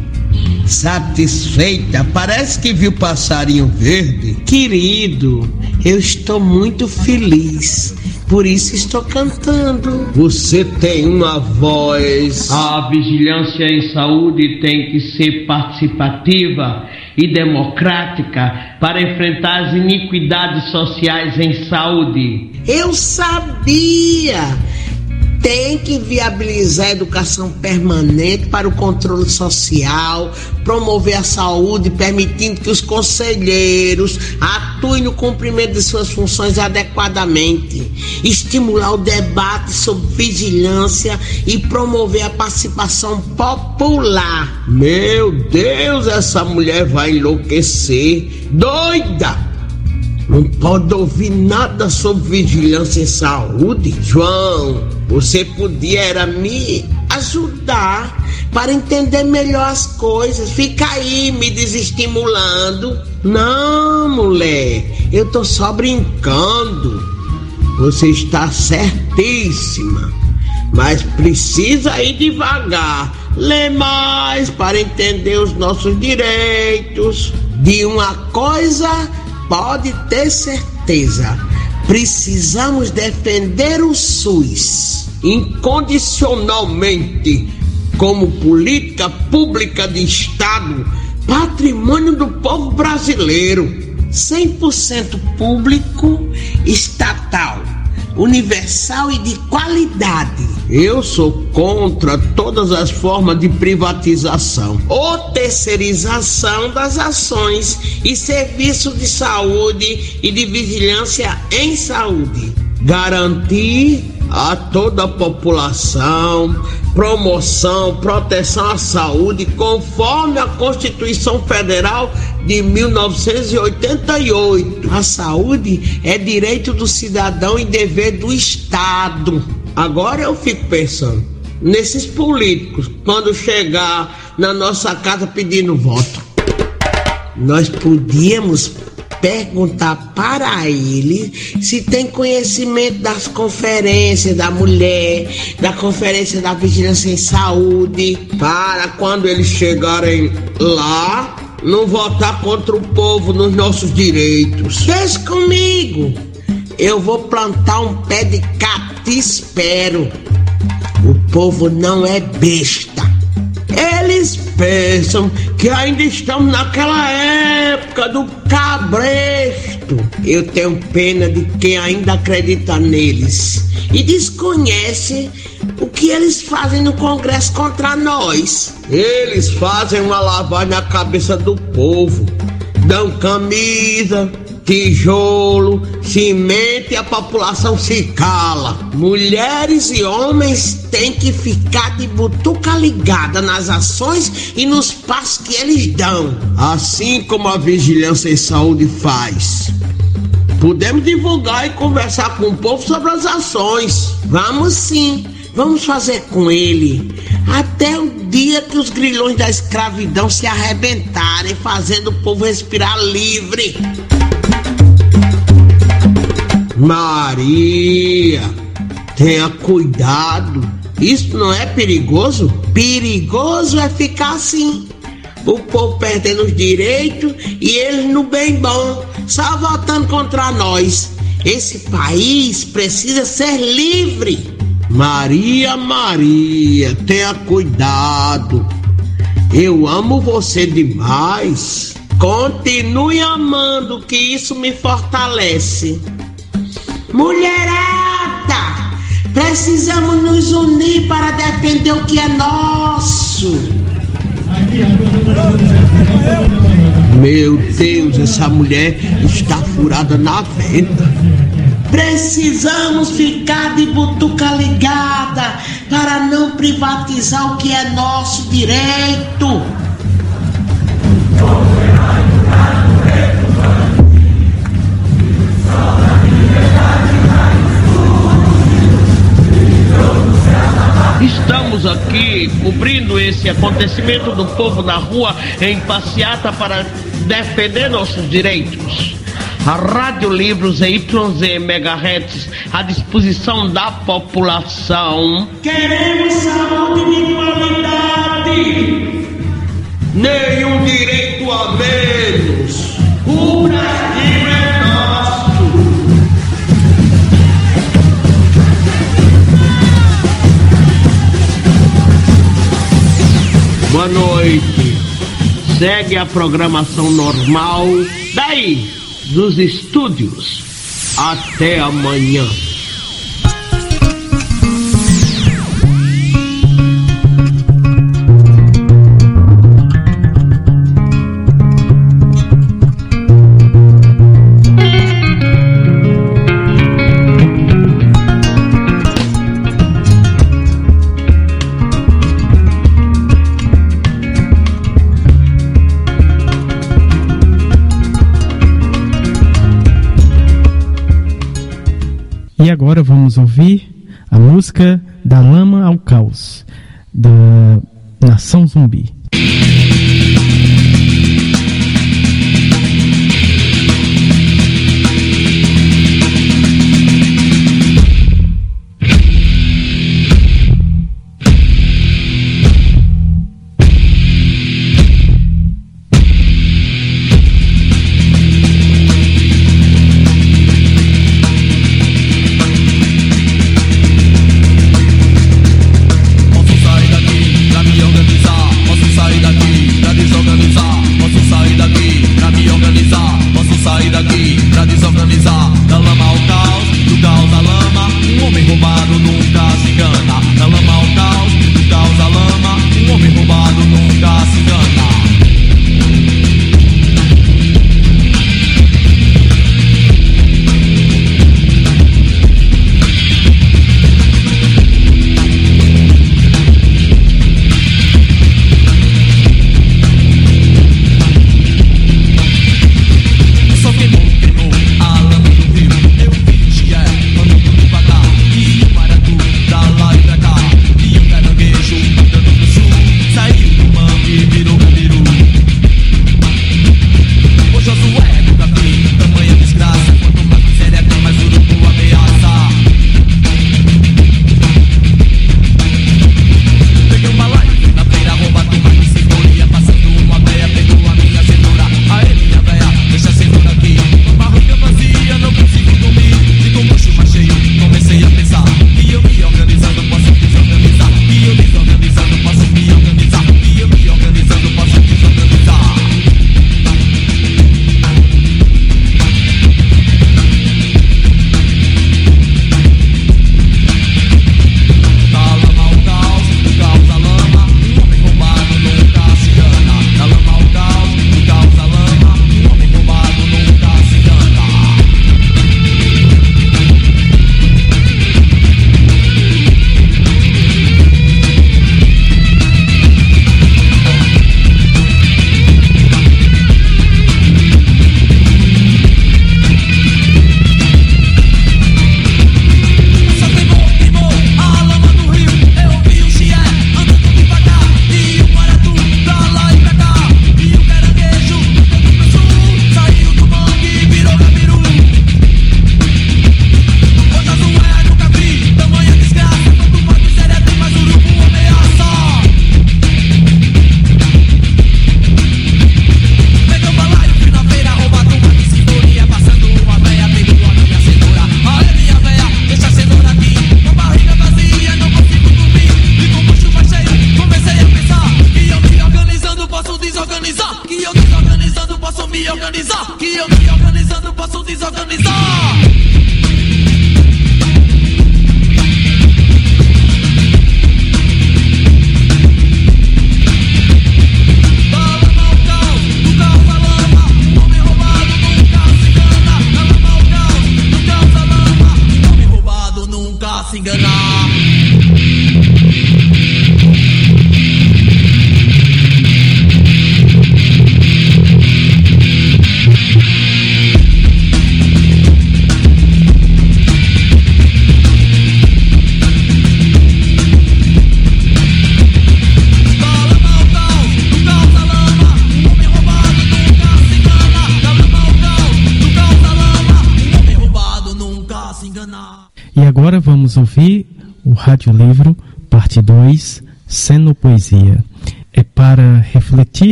satisfeita. Parece que viu passarinho verde. Querido, eu estou muito feliz. Por isso estou cantando. Você tem uma voz. A vigilância em saúde tem que ser participativa e democrática para enfrentar as iniquidades sociais em saúde. Eu sabia! Tem que viabilizar a educação permanente para o controle social, promover a saúde, permitindo que os conselheiros atuem no cumprimento de suas funções adequadamente, estimular o debate sobre vigilância e promover a participação popular. Meu Deus, essa mulher vai enlouquecer. Doida! Não pode ouvir nada sobre vigilância em saúde. João, você podia era me ajudar para entender melhor as coisas. Fica aí me desestimulando. Não, mulher, eu tô só brincando. Você está certíssima. Mas precisa ir devagar. Lê mais para entender os nossos direitos. De uma coisa pode ter certeza. Precisamos defender o SUS incondicionalmente como política pública de Estado, patrimônio do povo brasileiro. 100% público, estatal, universal e de qualidade. Eu sou contra todas as formas de privatização ou terceirização das ações e serviços de saúde e de vigilância em saúde. Garantir a toda a população promoção, proteção à saúde, conforme a Constituição Federal de 1988. A saúde é direito do cidadão e dever do Estado. Agora eu fico pensando nesses políticos quando chegar na nossa casa pedindo voto. Nós podíamos perguntar para ele se tem conhecimento das conferências da mulher, da conferência da vigilância em saúde, para quando eles chegarem lá, não votar contra o povo nos nossos direitos. Deixa comigo. Eu vou plantar um pé de espero. O povo não é besta. Eles pensam que ainda estamos naquela época do cabresto. Eu tenho pena de quem ainda acredita neles e desconhece o que eles fazem no Congresso contra nós. Eles fazem uma lavagem na cabeça do povo, dão camisa, tijolo, cimento e a população se cala. Mulheres e homens têm que ficar de butuca ligada nas ações e nos passos que eles dão. Assim como a vigilância em saúde faz. Podemos divulgar e conversar com o povo sobre as ações. Vamos sim. Vamos fazer com ele até o dia que os grilhões da escravidão se arrebentarem, fazendo o povo respirar livre. Maria, tenha cuidado. Isso não é perigoso? Perigoso é ficar assim. O povo perdendo os direitos e eles no bem bom, só votando contra nós. Esse país precisa ser livre. Maria, Maria, tenha cuidado. Eu amo você demais. Continue amando, que isso me fortalece. Mulherada, precisamos nos unir para defender o que é nosso. Meu Deus, essa mulher está furada na venda. Precisamos ficar de butuca ligada para não privatizar o que é nosso direito. Estamos aqui cobrindo esse acontecimento do povo na rua em passeata para defender nossos direitos. A Rádio Livros e YZ Megahertz à disposição da população. Queremos saúde de segue a programação normal daí dos estúdios. Até amanhã. agora vamos ouvir a música Da Lama ao Caos, da Nação Zumbi.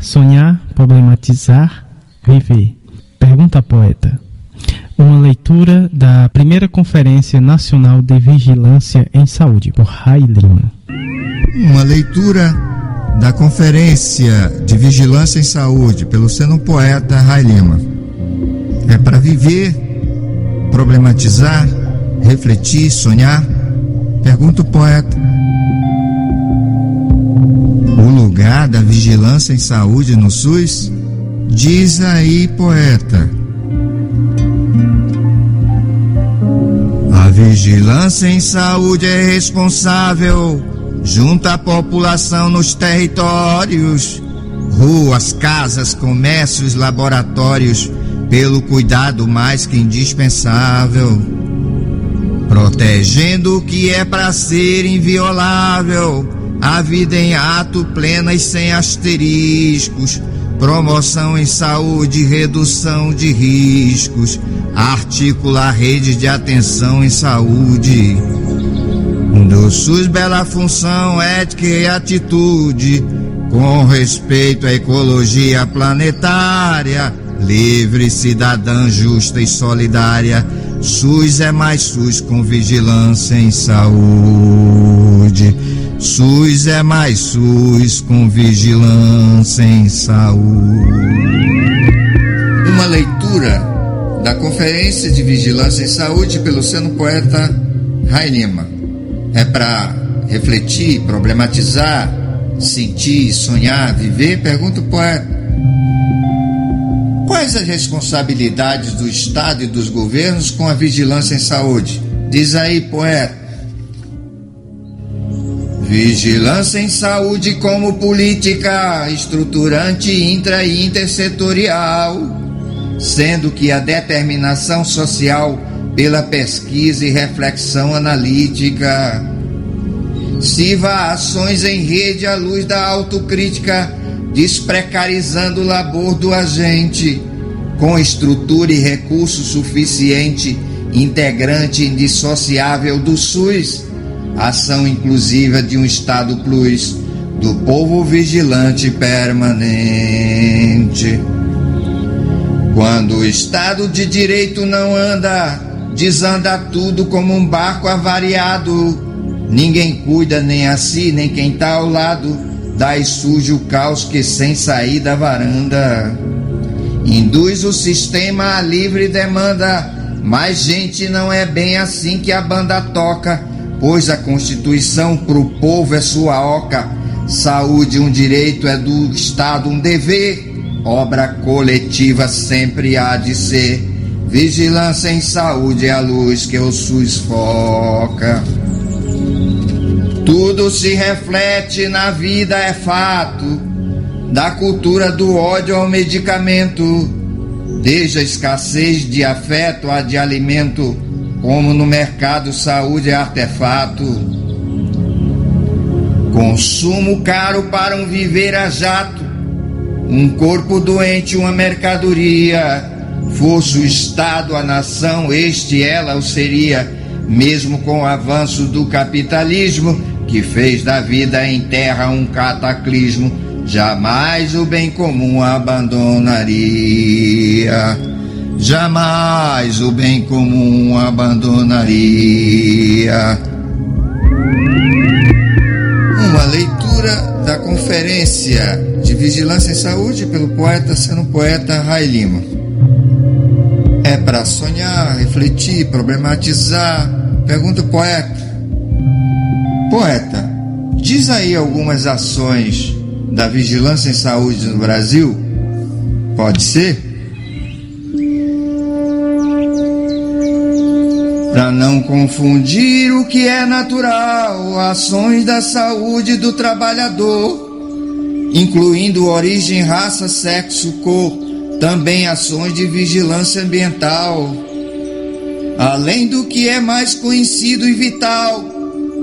Sonhar, problematizar, viver. Pergunta poeta. Uma leitura da primeira Conferência Nacional de Vigilância em Saúde, por Rai Lima. Uma leitura da Conferência de Vigilância em Saúde, pelo sendo poeta Rai Lima. É para viver, problematizar, refletir, sonhar? Pergunta o poeta. O lugar da vigilância em saúde no SUS? Diz aí, poeta. A vigilância em saúde é responsável junto à população nos territórios, ruas, casas, comércios, laboratórios, pelo cuidado mais que indispensável, protegendo o que é para ser inviolável, a vida em ato plena e sem asteriscos, promoção em saúde, redução de riscos, articular redes de atenção em saúde. Do SUS, bela função, ética e atitude, com respeito à ecologia planetária, livre, cidadã, justa e solidária. SUS é mais SUS com vigilância em saúde. SUS é mais SUS com vigilância em saúde. Uma leitura da Conferência de Vigilância em Saúde pelo sendo poeta Rai Lima. É para refletir, problematizar, sentir, sonhar, viver? Pergunta o poeta. Quais as responsabilidades do Estado e dos governos com a vigilância em saúde? Diz aí, poeta. Vigilância em saúde como política estruturante intra e intersetorial, sendo que a determinação social pela pesquisa e reflexão analítica. Sirva ações em rede à luz da autocrítica, desprecarizando o labor do agente, com estrutura e recurso suficiente, integrante indissociável do SUS ação inclusiva de um Estado plus, do povo vigilante permanente. Quando o Estado de Direito não anda, desanda tudo como um barco avariado. Ninguém cuida nem a si, nem quem tá ao lado. Daí surge o caos que sem sair da varanda. Induz o sistema à livre demanda, mas gente não é bem assim que a banda toca pois a Constituição pro povo é sua oca, saúde um direito é do Estado um dever, obra coletiva sempre há de ser, vigilância em saúde é a luz que o SUS foca. Tudo se reflete na vida, é fato, da cultura do ódio ao medicamento, desde a escassez de afeto a de alimento como no mercado saúde é artefato. Consumo caro para um viver a jato, um corpo doente, uma mercadoria. Fosse o Estado, a nação, este ela o seria, mesmo com o avanço do capitalismo, que fez da vida em terra um cataclismo, jamais o bem comum abandonaria jamais o bem comum abandonaria. Uma leitura da Conferência de Vigilância em Saúde pelo poeta sendo poeta Rai Lima. É para sonhar, refletir, problematizar. Pergunta o poeta. Poeta, diz aí algumas ações da vigilância em saúde no Brasil? Pode ser? Para não confundir o que é natural, ações da saúde do trabalhador, incluindo origem, raça, sexo, cor, também ações de vigilância ambiental. Além do que é mais conhecido e vital,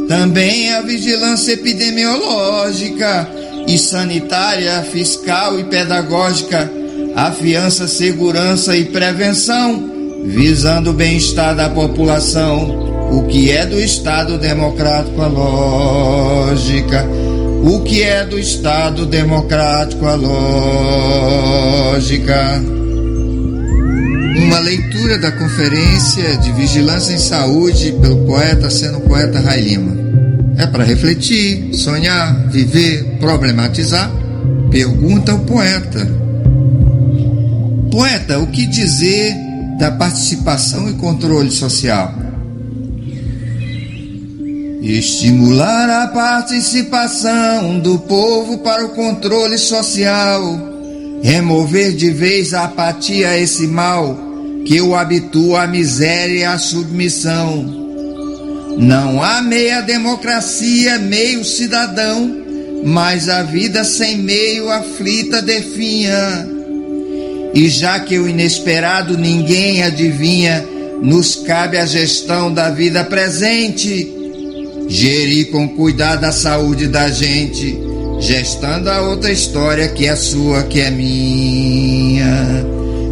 também a vigilância epidemiológica e sanitária, fiscal e pedagógica, afiança segurança e prevenção visando o bem-estar da população, O que é do Estado democrático a lógica? O que é do Estado democrático a lógica? Uma leitura da Conferência de Vigilância em Saúde pelo poeta, sendo poeta Rai Lima. É para refletir, sonhar, viver, problematizar? Pergunta o poeta. Poeta, o que dizer da participação e controle social? Estimular a participação do povo para o controle social, remover de vez a apatia, esse mal que o habitua à miséria e à submissão. Não há meia democracia, meio cidadão, mas a vida sem meio aflita definha. E já que o inesperado ninguém adivinha, nos cabe a gestão da vida presente gerir com cuidado a saúde da gente, gestando a outra história que é sua, que é minha.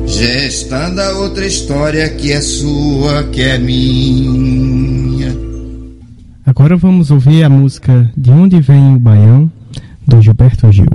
Gestando a outra história que é sua, que é minha. Agora vamos ouvir a música De Onde Vem o Baião, do Gilberto Gil.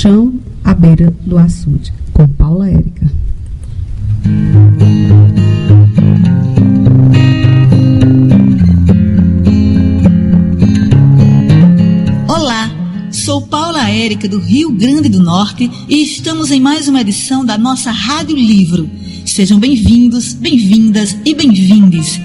Chão à beira do açude, com Paula Érica. Olá, sou Paula Érica do Rio Grande do Norte e estamos em mais uma edição da nossa Rádio Livro. Sejam bem-vindos, bem-vindas e bem-vindes.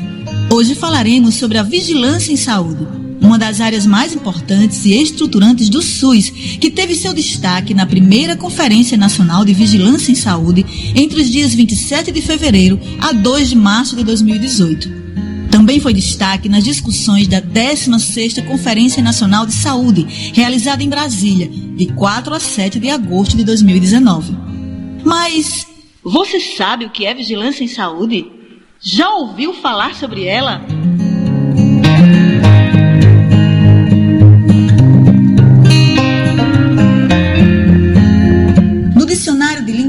Hoje falaremos sobre a vigilância em saúde, uma das áreas mais importantes e estruturantes do SUS, que teve seu destaque na primeira Conferência Nacional de Vigilância em Saúde entre os dias 27 de fevereiro a 2 de março de 2018. Também foi destaque nas discussões da 16ª Conferência Nacional de Saúde, realizada em Brasília, de 4 a 7 de agosto de 2019. Mas você sabe o que é vigilância em saúde? Já ouviu falar sobre ela?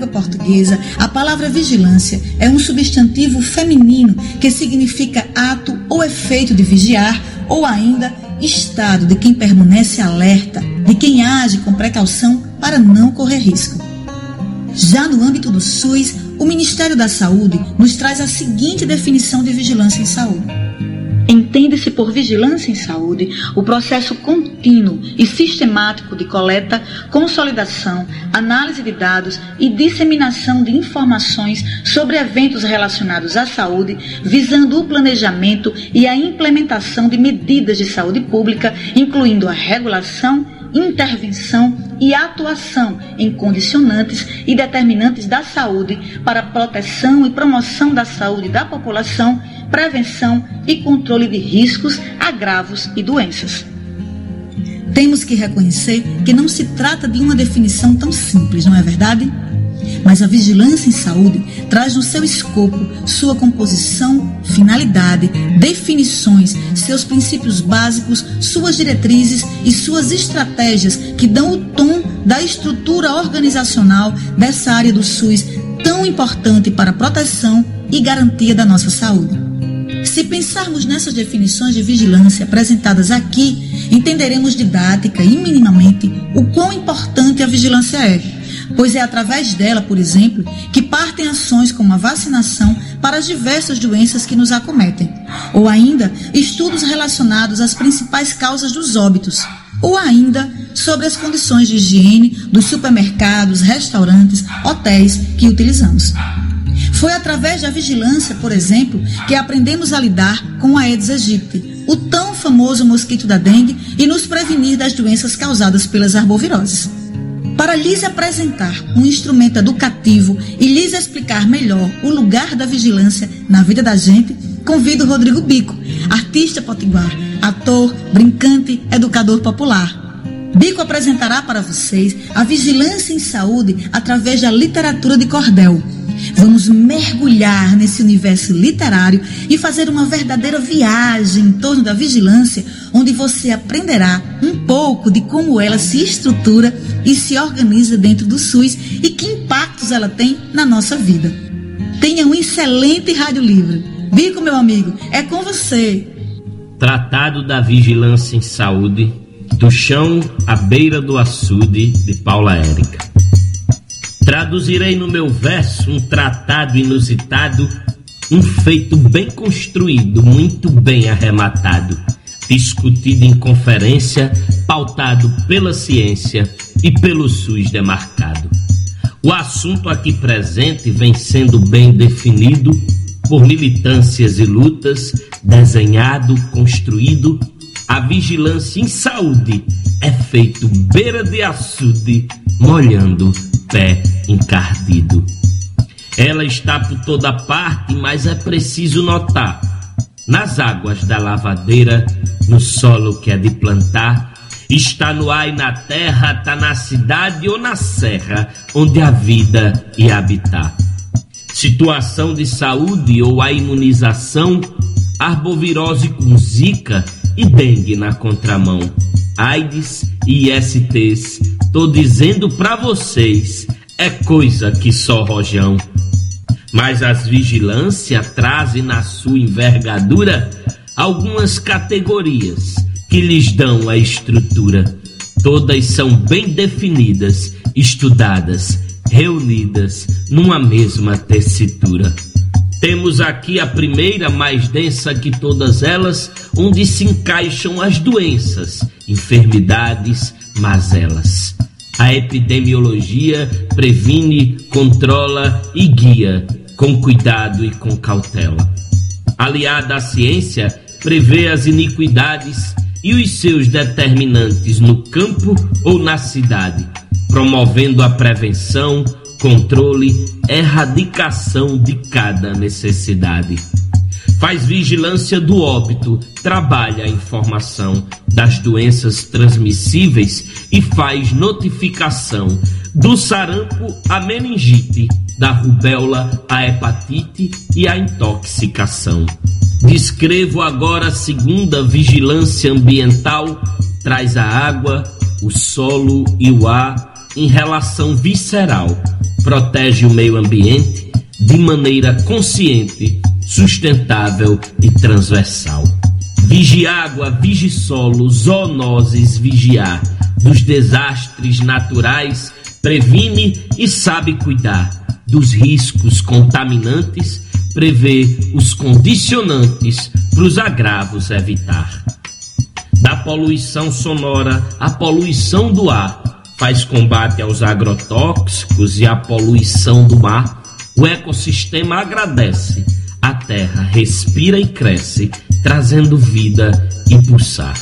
Portuguesa, a palavra vigilância é um substantivo feminino que significa ato ou efeito de vigiar ou ainda estado de quem permanece alerta, de quem age com precaução para não correr risco. Já no âmbito do SUS, o Ministério da Saúde nos traz a seguinte definição de vigilância em saúde. Entende-se por vigilância em saúde o processo contínuo e sistemático de coleta, consolidação, análise de dados e disseminação de informações sobre eventos relacionados à saúde, visando o planejamento e a implementação de medidas de saúde pública, incluindo a regulação, intervenção e atuação em condicionantes e determinantes da saúde para proteção e promoção da saúde da população prevenção e controle de riscos, agravos e doenças. Temos que reconhecer que não se trata de uma definição tão simples, não é verdade? Mas a vigilância em saúde traz no seu escopo sua composição, finalidade, definições, seus princípios básicos, suas diretrizes e suas estratégias que dão o tom da estrutura organizacional dessa área do SUS tão importante para a proteção e garantia da nossa saúde. Se pensarmos nessas definições de vigilância apresentadas aqui, entenderemos didática e minimamente o quão importante a vigilância é, pois é através dela, por exemplo, que partem ações como a vacinação para as diversas doenças que nos acometem, ou ainda estudos relacionados às principais causas dos óbitos, ou ainda sobre as condições de higiene dos supermercados, restaurantes, hotéis que utilizamos. Foi através da vigilância, por exemplo, que aprendemos a lidar com a Aedes aegypti, o tão famoso mosquito da dengue, e nos prevenir das doenças causadas pelas arboviroses. Para lhes apresentar um instrumento educativo e lhes explicar melhor o lugar da vigilância na vida da gente, convido Rodrigo Bico, artista potiguar, ator, brincante, educador popular. Bico apresentará para vocês a vigilância em saúde através da literatura de cordel Vamos mergulhar nesse universo literário e fazer uma verdadeira viagem em torno da vigilância, onde você aprenderá um pouco de como ela se estrutura e se organiza dentro do SUS e que impactos ela tem na nossa vida. Tenha um excelente rádio livre. Bico, meu amigo, é com você. Tratado da Vigilância em Saúde, do chão à beira do açude, de Paula Érica. Traduzirei no meu verso um tratado inusitado, um feito bem construído, muito bem arrematado, discutido em conferência, pautado pela ciência e pelo SUS demarcado. O assunto aqui presente vem sendo bem definido por militâncias e lutas, desenhado, construído. A vigilância em saúde é feito beira de açude, molhando pé encardido. Ela está por toda parte, mas é preciso notar: nas águas da lavadeira, no solo que é de plantar, está no ar e na terra, está na cidade ou na serra, onde a vida ia habitar. Situação de saúde ou a imunização, arbovirose com zika e dengue na contramão. AIDS e ISTs, tô dizendo pra vocês, é coisa que só rojão. Mas as vigilância trazem na sua envergadura algumas categorias que lhes dão a estrutura. Todas são bem definidas, estudadas, reunidas numa mesma tessitura. Temos aqui a primeira, mais densa que todas elas, onde se encaixam as doenças, enfermidades, mazelas. A epidemiologia previne, controla e guia, com cuidado e com cautela. Aliada à ciência, prevê as iniquidades e os seus determinantes no campo ou na cidade, promovendo a prevenção, controle, erradicação de cada necessidade. Faz vigilância do óbito, trabalha a informação das doenças transmissíveis e faz notificação do sarampo à meningite, da rubéola à hepatite e à intoxicação. Descrevo agora a segunda vigilância ambiental, traz a água, o solo e o ar em relação visceral protege o meio ambiente de maneira consciente, sustentável e transversal. Vigiágua, vigisolo, zoonoses, vigiar dos desastres naturais, previne e sabe cuidar dos riscos contaminantes, prevê os condicionantes para os agravos evitar. Da poluição sonora à poluição do ar, faz combate aos agrotóxicos e à poluição do mar. O ecossistema agradece, a terra respira e cresce, trazendo vida e pulsar.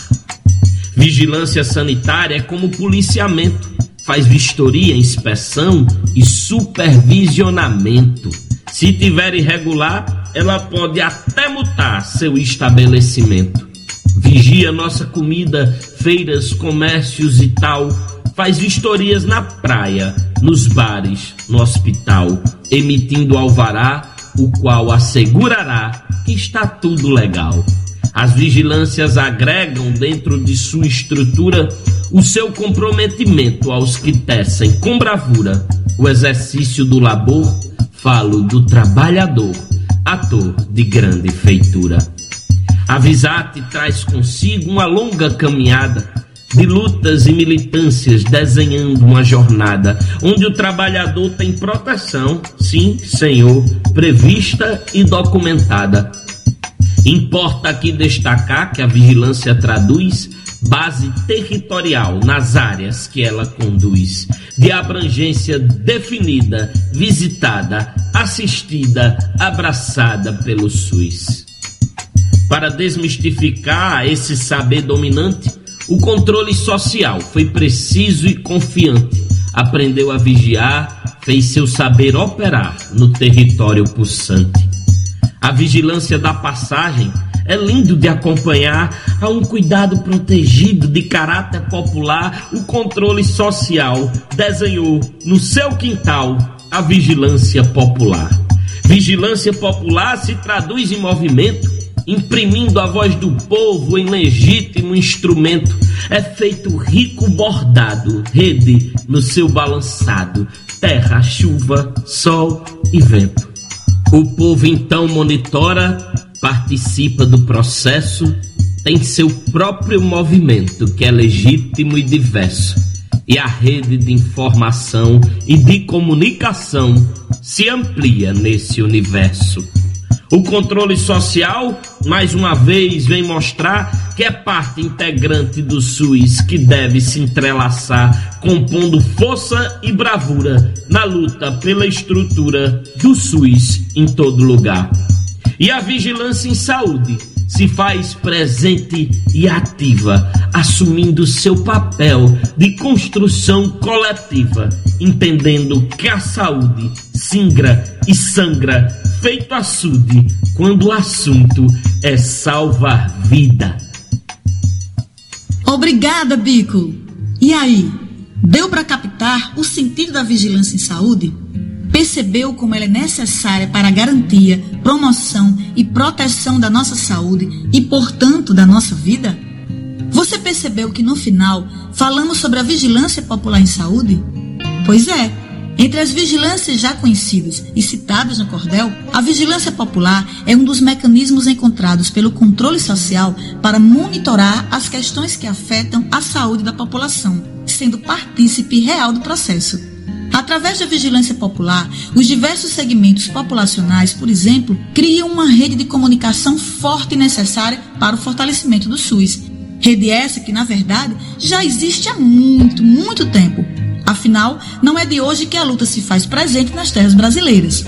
Vigilância sanitária é como policiamento, faz vistoria, inspeção e supervisionamento. Se tiver irregular, ela pode até mutar seu estabelecimento. Vigia nossa comida, feiras, comércios e tal. Faz vistorias na praia, nos bares, no hospital, emitindo alvará, o qual assegurará que está tudo legal. As vigilâncias agregam dentro de sua estrutura o seu comprometimento aos que tecem com bravura o exercício do labor, falo do trabalhador, ator de grande feitura. A Visate traz consigo uma longa caminhada de lutas e militâncias desenhando uma jornada onde o trabalhador tem proteção, sim, senhor, prevista e documentada. Importa aqui destacar que a vigilância traduz base territorial nas áreas que ela conduz, de abrangência definida, visitada, assistida, abraçada pelo SUS. Para desmistificar esse saber dominante, o controle social foi preciso e confiante. Aprendeu a vigiar, fez seu saber operar no território pulsante. A vigilância da passagem é lindo de acompanhar, há um cuidado protegido de caráter popular, o controle social desenhou no seu quintal a vigilância popular. Vigilância popular se traduz em movimento, imprimindo a voz do povo em legítimo instrumento. É feito rico bordado, rede no seu balançado, terra, chuva, sol e vento. O povo então monitora, participa do processo, tem seu próprio movimento que é legítimo e diverso. E a rede de informação e de comunicação se amplia nesse universo. O controle social, mais uma vez, vem mostrar que é parte integrante do SUS que deve se entrelaçar, compondo força e bravura na luta pela estrutura do SUS em todo lugar. E a vigilância em saúde se faz presente e ativa, assumindo seu papel de construção coletiva, entendendo que a saúde singra e sangra feito açude quando o assunto é salvar vida. Obrigada, Bico. E aí, deu para captar o sentido da vigilância em saúde? Percebeu como ela é necessária para a garantia, promoção e proteção da nossa saúde e, portanto, da nossa vida? Você percebeu que no final falamos sobre a vigilância popular em saúde? Pois é, entre as vigilâncias já conhecidas e citadas no cordel, a vigilância popular é um dos mecanismos encontrados pelo controle social para monitorar as questões que afetam a saúde da população, sendo partícipe real do processo. Através da vigilância popular, os diversos segmentos populacionais, por exemplo, criam uma rede de comunicação forte e necessária para o fortalecimento do SUS. Rede essa que, na verdade, já existe há muito, muito tempo. Afinal, não é de hoje que a luta se faz presente nas terras brasileiras.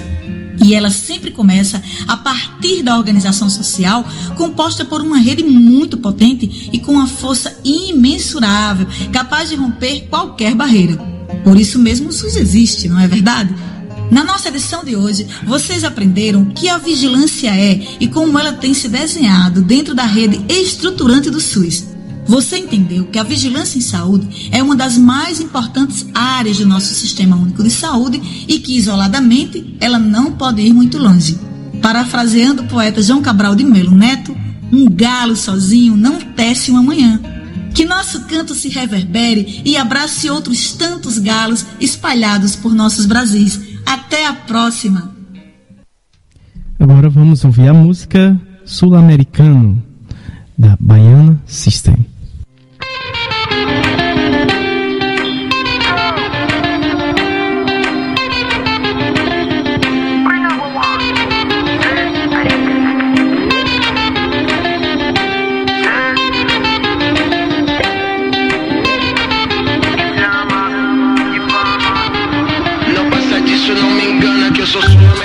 E ela sempre começa a partir da organização social, composta por uma rede muito potente e com uma força imensurável, capaz de romper qualquer barreira. Por isso mesmo o SUS existe, não é verdade? Na nossa edição de hoje, vocês aprenderam o que a vigilância é e como ela tem se desenhado dentro da rede estruturante do SUS. Você entendeu que a vigilância em saúde é uma das mais importantes áreas do nosso Sistema Único de Saúde e que, isoladamente, ela não pode ir muito longe. Parafraseando o poeta João Cabral de Melo Neto, um galo sozinho não tece uma manhã. Que nosso canto se reverbere e abrace outros tantos galos espalhados por nossos Brasis Até a próxima! Agora vamos ouvir a música Sul-Americano da Baiana System. Engana que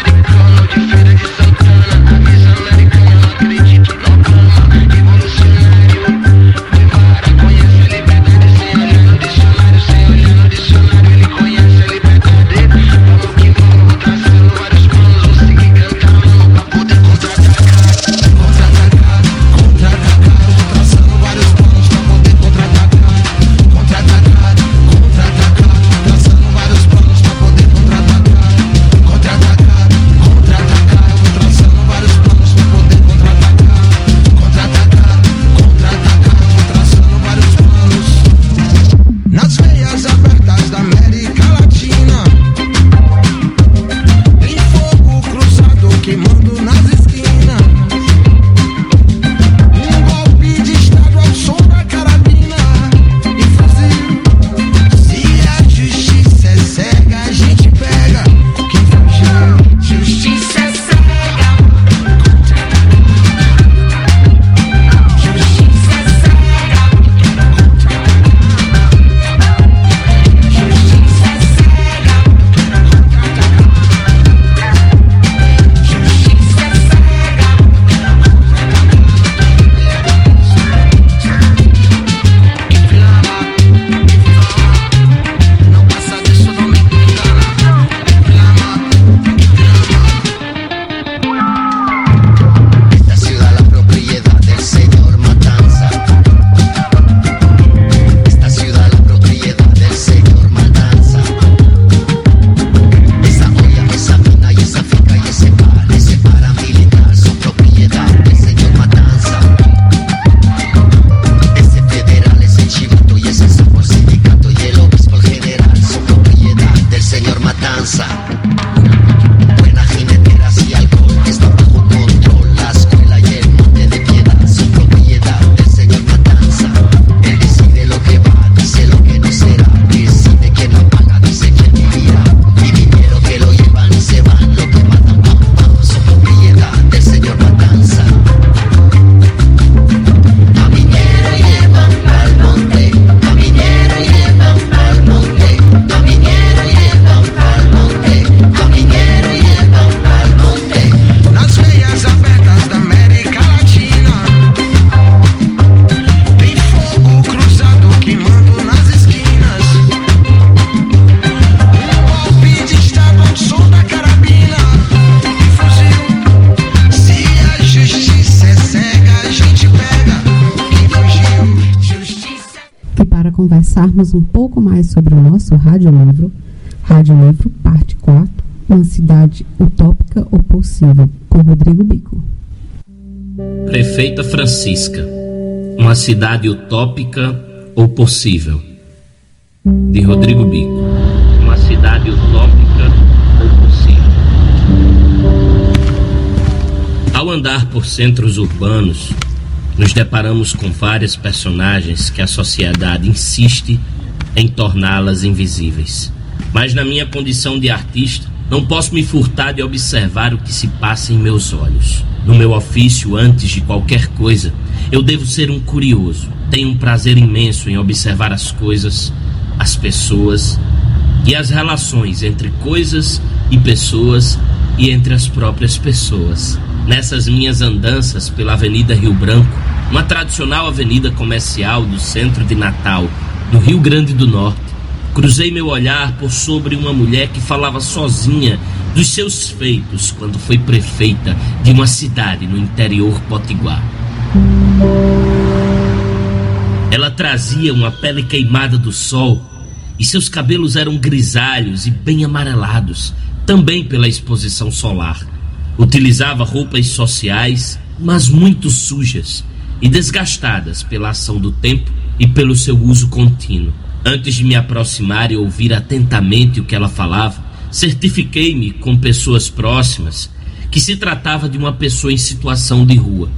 Prefeita Francisca, uma cidade utópica ou possível. De Rodrigo Bico. Uma cidade utópica ou possível. Ao andar por centros urbanos, nos deparamos com várias personagens que a sociedade insiste em torná-las invisíveis. Mas na minha condição de artista, não posso me furtar de observar o que se passa em meus olhos. No meu ofício, antes de qualquer coisa, eu devo ser um curioso. Tenho um prazer imenso em observar as coisas, as pessoas e as relações entre coisas e pessoas e entre as próprias pessoas. Nessas minhas andanças pela Avenida Rio Branco, uma tradicional avenida comercial do centro de Natal, no Rio Grande do Norte, cruzei meu olhar por sobre uma mulher que falava sozinha dos seus feitos quando foi prefeita de uma cidade no interior potiguar. Ela trazia uma pele queimada do sol e seus cabelos eram grisalhos e bem amarelados, também pela exposição solar. Utilizava roupas sociais, mas muito sujas e desgastadas pela ação do tempo e pelo seu uso contínuo. Antes de me aproximar e ouvir atentamente o que ela falava, certifiquei-me com pessoas próximas que se tratava de uma pessoa em situação de rua.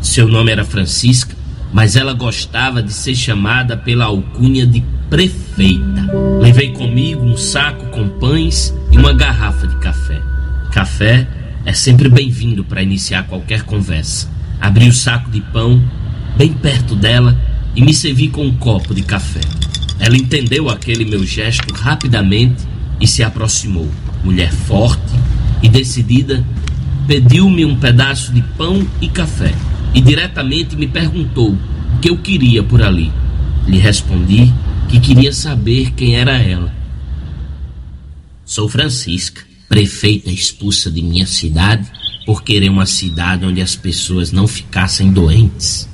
Seu nome era Francisca, mas ela gostava de ser chamada pela alcunha de prefeita. Levei comigo um saco com pães e uma garrafa de café. Café é sempre bem-vindo para iniciar qualquer conversa. Abri o saco de pão bem perto dela e me servi com um copo de café. Ela entendeu aquele meu gesto rapidamente e se aproximou. Mulher forte e decidida, pediu-me um pedaço de pão e café e diretamente me perguntou o que eu queria por ali. Lhe respondi que queria saber quem era ela. Sou Francisca, prefeita expulsa de minha cidade por querer uma cidade onde as pessoas não ficassem doentes.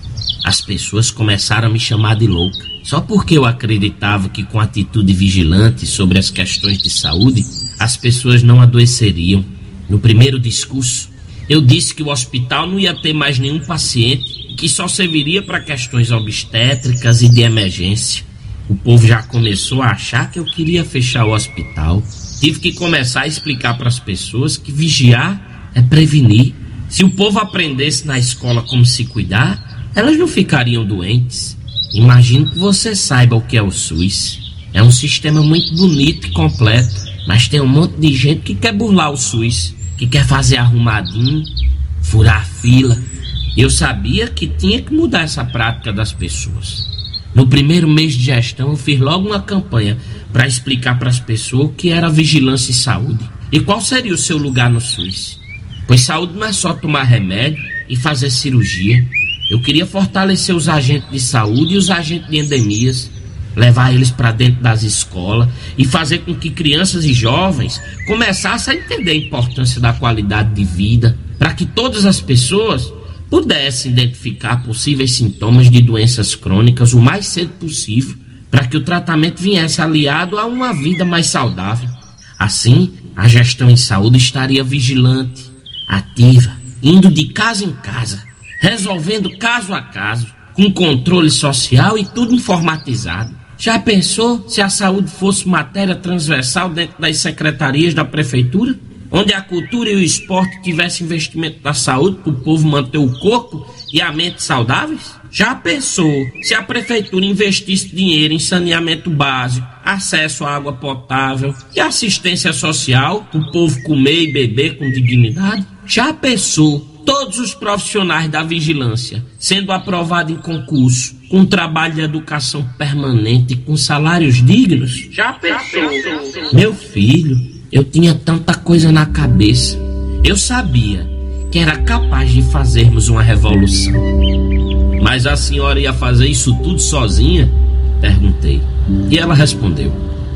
As pessoas começaram a me chamar de louca, só porque eu acreditava que com atitude vigilante sobre as questões de saúde, as pessoas não adoeceriam. No primeiro discurso, eu disse que o hospital não ia ter mais nenhum paciente, que só serviria para questões obstétricas e de emergência. O povo já começou a achar que eu queria fechar o hospital. Tive que começar a explicar para as pessoas que vigiar é prevenir. Se o povo aprendesse na escola como se cuidar, elas não ficariam doentes. Imagino que você saiba o que é o SUS. É um sistema muito bonito e completo, mas tem um monte de gente que quer burlar o SUS, que quer fazer arrumadinho, furar a fila. Eu sabia que tinha que mudar essa prática das pessoas. No primeiro mês de gestão, eu fiz logo uma campanha para explicar para as pessoas o que era vigilância em saúde e qual seria o seu lugar no SUS. Pois saúde não é só tomar remédio e fazer cirurgia. Eu queria fortalecer os agentes de saúde e os agentes de endemias, levar eles para dentro das escolas e fazer com que crianças e jovens começassem a entender a importância da qualidade de vida, para que todas as pessoas pudessem identificar possíveis sintomas de doenças crônicas o mais cedo possível, para que o tratamento viesse aliado a uma vida mais saudável. Assim, a gestão em saúde estaria vigilante, ativa, indo de casa em casa, resolvendo caso a caso, com controle social e tudo informatizado. Já pensou se a saúde fosse matéria transversal dentro das secretarias da prefeitura? Onde a cultura e o esporte tivessem investimento na saúde para o povo manter o corpo e a mente saudáveis? Já pensou se a prefeitura investisse dinheiro em saneamento básico, acesso à água potável e assistência social para o povo comer e beber com dignidade? Já pensou todos os profissionais da vigilância sendo aprovados em concurso, com trabalho de educação permanente com salários dignos? Já pensou? Meu filho, eu tinha tanta coisa na cabeça. Eu sabia que era capaz de fazermos uma revolução. Mas a senhora ia fazer isso tudo sozinha? Perguntei. E ela respondeu: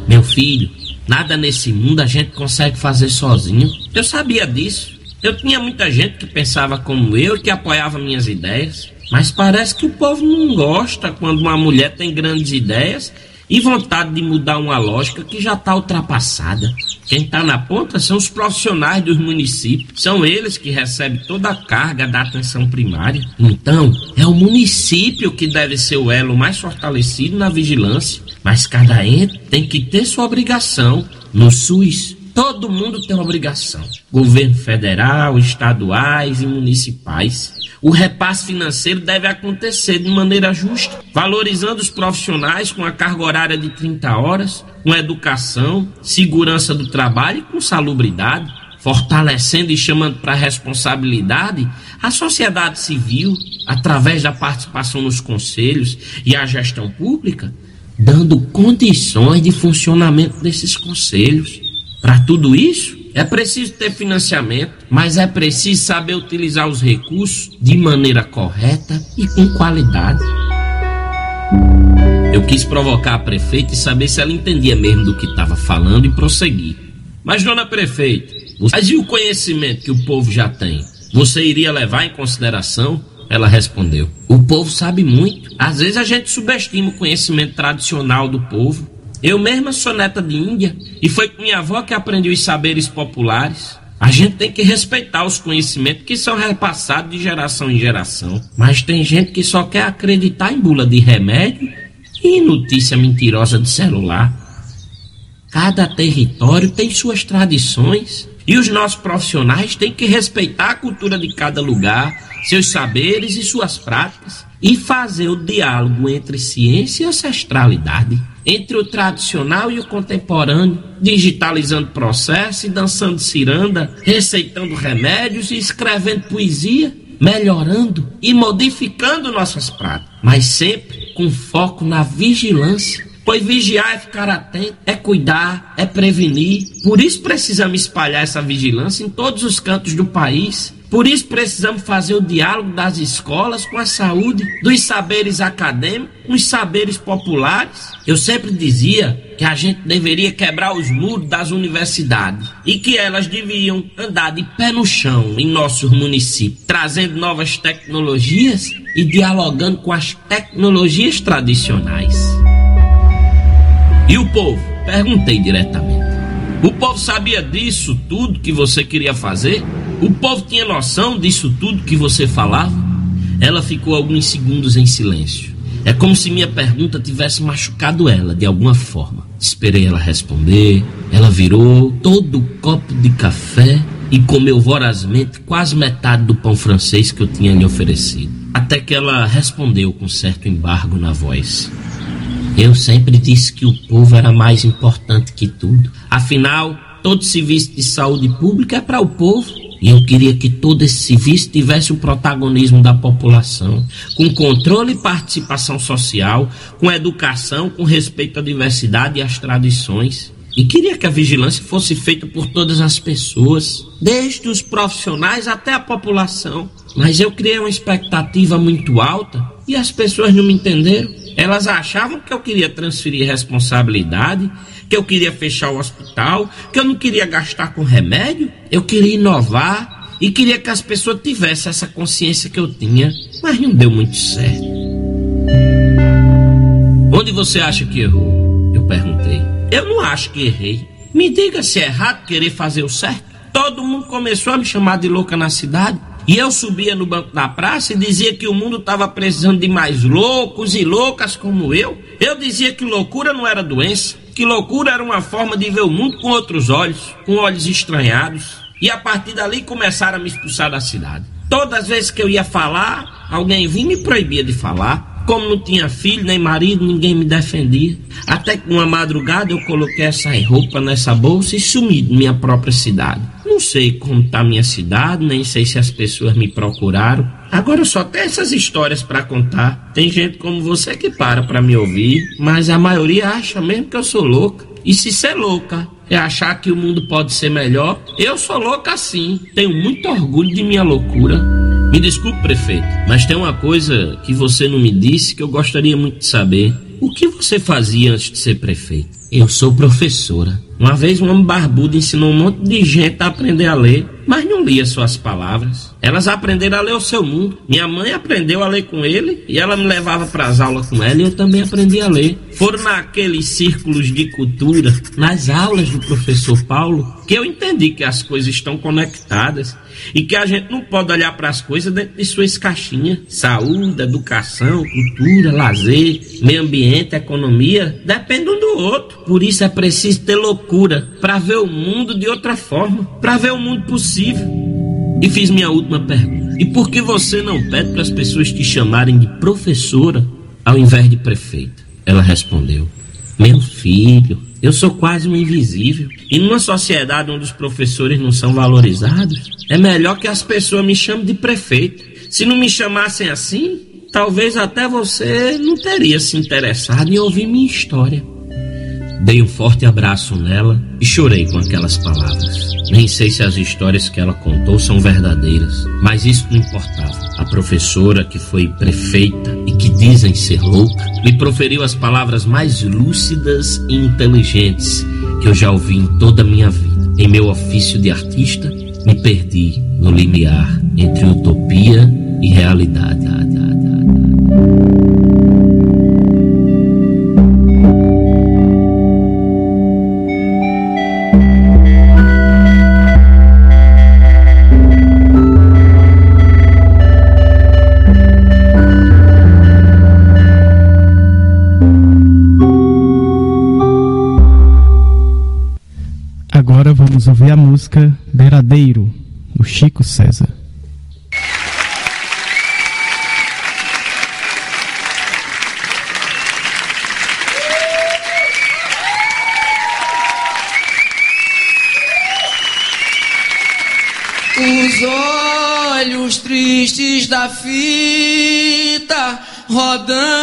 Meu filho, nada nesse mundo a gente consegue fazer sozinho. Eu sabia disso. Eu tinha muita gente que pensava como eu e que apoiava minhas ideias. Mas parece que o povo não gosta quando uma mulher tem grandes ideias e vontade de mudar uma lógica que já está ultrapassada. Quem está na ponta são os profissionais dos municípios. São eles que recebem toda a carga da atenção primária. Então, é o município que deve ser o elo mais fortalecido na vigilância. Mas cada ente tem que ter sua obrigação. No SUS, todo mundo tem obrigação. Governo federal, estaduais e municipais. O repasse financeiro deve acontecer de maneira justa, valorizando os profissionais com a carga horária de 30 horas, com educação, segurança do trabalho e com salubridade, fortalecendo e chamando para responsabilidade a sociedade civil, através da participação nos conselhos e a gestão pública, dando condições de funcionamento desses conselhos. Para tudo isso, é preciso ter financiamento, mas é preciso saber utilizar os recursos de maneira correta e com qualidade. Eu quis provocar a prefeita e saber se ela entendia mesmo do que estava falando e prosseguir. Mas, dona prefeita, mas e o conhecimento que o povo já tem? Você iria levar em consideração? Ela respondeu: O povo sabe muito. Às vezes a gente subestima o conhecimento tradicional do povo. Eu mesma sou neta de Índia e foi com minha avó que aprendi os saberes populares. A gente tem que respeitar os conhecimentos que são repassados de geração em geração. Mas tem gente que só quer acreditar em bula de remédio e notícia mentirosa de celular. Cada território tem suas tradições e os nossos profissionais têm que respeitar a cultura de cada lugar, seus saberes e suas práticas e fazer o diálogo entre ciência e ancestralidade, entre o tradicional e o contemporâneo, digitalizando processos e dançando ciranda, receitando remédios e escrevendo poesia, melhorando e modificando nossas práticas, mas sempre com foco na vigilância. Pois vigiar é ficar atento, é cuidar, é prevenir. Por isso precisamos espalhar essa vigilância em todos os cantos do país. Por isso precisamos fazer o diálogo das escolas com a saúde, dos saberes acadêmicos com os saberes populares. Eu sempre dizia que a gente deveria quebrar os muros das universidades e que elas deviam andar de pé no chão em nossos municípios, trazendo novas tecnologias e dialogando com as tecnologias tradicionais. E o povo? Perguntei diretamente. O povo sabia disso tudo que você queria fazer? O povo tinha noção disso tudo que você falava? Ela ficou alguns segundos em silêncio. É como se minha pergunta tivesse machucado ela de alguma forma. Esperei ela responder. Ela virou todo o copo de café e comeu vorazmente quase metade do pão francês que eu tinha lhe oferecido. Até que ela respondeu com certo embargo na voz. Eu sempre disse que o povo era mais importante que tudo. Afinal, todo serviço de saúde pública é para o povo. E eu queria que todo esse serviço tivesse o protagonismo da população, com controle e participação social, com educação, com respeito à diversidade e às tradições. E queria que a vigilância fosse feita por todas as pessoas, desde os profissionais até a população. Mas eu criei uma expectativa muito alta e as pessoas não me entenderam. Elas achavam que eu queria transferir responsabilidade, que eu queria fechar o hospital, que eu não queria gastar com remédio. Eu queria inovar e queria que as pessoas tivessem essa consciência que eu tinha, mas não deu muito certo. Onde você acha que errou? Eu perguntei. Eu não acho que errei. Me diga se é errado querer fazer o certo. Todo mundo começou a me chamar de louca na cidade. E eu subia no banco da praça e dizia que o mundo estava precisando de mais loucos e loucas como eu. Eu dizia que loucura não era doença, que loucura era uma forma de ver o mundo com outros olhos, com olhos estranhados. E a partir dali começaram a me expulsar da cidade. Todas as vezes que eu ia falar, alguém vinha e me proibia de falar. Como não tinha filho nem marido, ninguém me defendia. Até que uma madrugada eu coloquei essa roupa nessa bolsa e sumi de minha própria cidade. Sei como tá minha cidade, nem sei se as pessoas me procuraram. Agora só tenho essas histórias para contar. Tem gente como você que para para me ouvir, mas a maioria acha mesmo que eu sou louca. E se ser louca é achar que o mundo pode ser melhor, eu sou louca sim. Tenho muito orgulho de minha loucura. Me desculpe, prefeito, mas tem uma coisa que você não me disse que eu gostaria muito de saber. O que você fazia antes de ser prefeito? Eu sou professora. Uma vez um homem barbudo ensinou um monte de gente a aprender a ler, mas não lia suas palavras. Elas aprenderam a ler o seu mundo. Minha mãe aprendeu a ler com ele e ela me levava para as aulas com ela e eu também aprendi a ler. Foram naqueles círculos de cultura, nas aulas do professor Paulo, que eu entendi que as coisas estão conectadas e que a gente não pode olhar para as coisas dentro de suas caixinhas. Saúde, educação, cultura, lazer, meio ambiente, economia, depende um do outro. Por isso é preciso ter loucura para ver o mundo de outra forma, para ver o mundo possível. E fiz minha última pergunta. E por que você não pede para as pessoas te chamarem de professora ao invés de prefeita? Ela respondeu: Meu filho, eu sou quase um invisível. E numa sociedade onde os professores não são valorizados, é melhor que as pessoas me chamem de prefeito. Se não me chamassem assim, talvez até você não teria se interessado em ouvir minha história. Dei um forte abraço nela e chorei com aquelas palavras. Nem sei se as histórias que ela contou são verdadeiras, mas isso não importava. A professora, que foi prefeita e que dizem ser louca, me proferiu as palavras mais lúcidas e inteligentes que eu já ouvi em toda a minha vida. Em meu ofício de artista, me perdi no limiar entre utopia e realidade. Música Beiradeiro, do Chico César. Os olhos tristes da fita rodando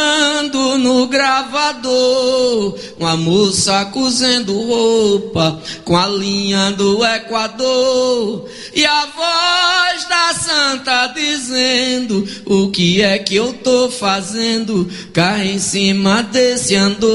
uma moça cozendo roupa com a linha do Equador e a voz da santa dizendo o que é que eu tô fazendo cá em cima desse andor.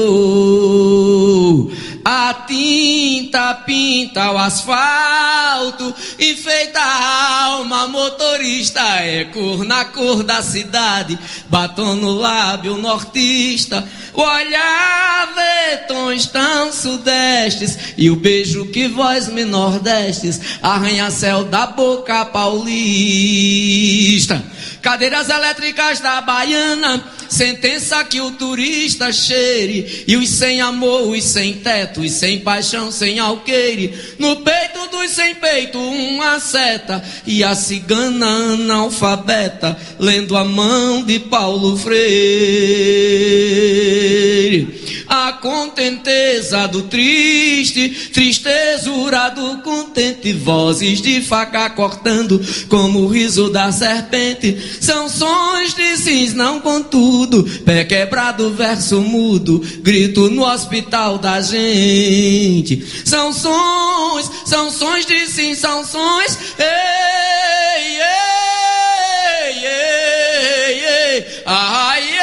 A tinta pinta o asfalto, enfeita a alma motorista, é cor na cor da cidade, batom no lábio nortista, o olhar vê tão sudestes, e o beijo que vós me nordestes, arranha-céu da boca paulista. Paulista. Cadeiras elétricas da Baiana, sentença que o turista cheire. E os sem amor, os sem teto, os sem paixão, sem alqueire. No peito dos sem peito, uma seta. E a cigana analfabeta, lendo a mão de Paulo Freire. A contenteza do triste, tristezura do contente, vozes de faca cortando, como o riso da serpente. São sons de cisnão contudo, pé quebrado, verso mudo, grito no hospital da gente. São sons, são sons de sim, são sons. Ei, ei, ei, ei, ei, ei, ei, ei,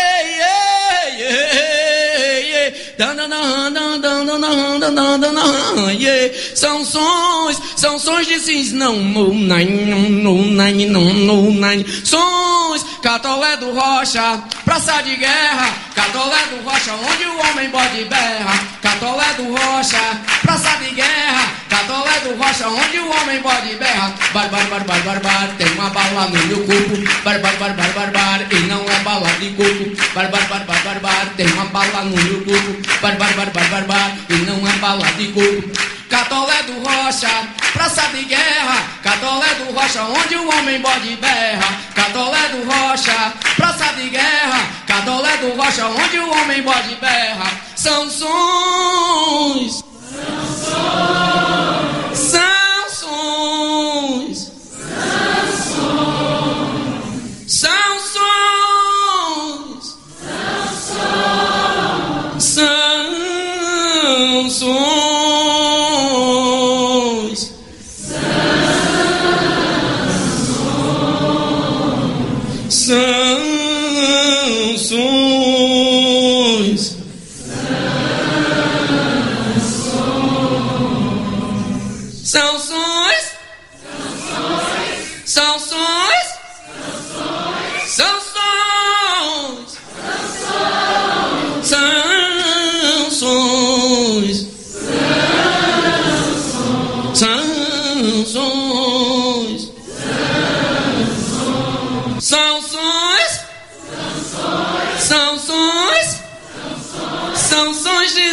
ei. São sons, são sons de sims, não, no, nine, no, no, nine. Sons, catolé do rocha, praça de guerra, catolé do rocha, onde o homem bode berra, catolé do rocha, praça de guerra, catolé do rocha, onde o homem bode berra, bar, bar, bar, bar, bar, bar, tem uma bala no meu corpo, bar, bar, bar, bar, bar, bar, e não é bala de coco, bar, bar, bar, bar, bar, bar, tem uma bala no meu corpo, bar, bar, bar, bar, bar, bar, e não é bala de coco. Catolé do Rocha, praça de guerra, Catolé do Rocha, onde o homem bode berra. Catolé do Rocha, praça de guerra, Catolé do Rocha, onde o homem bode berra. São sons, são sons, são sons.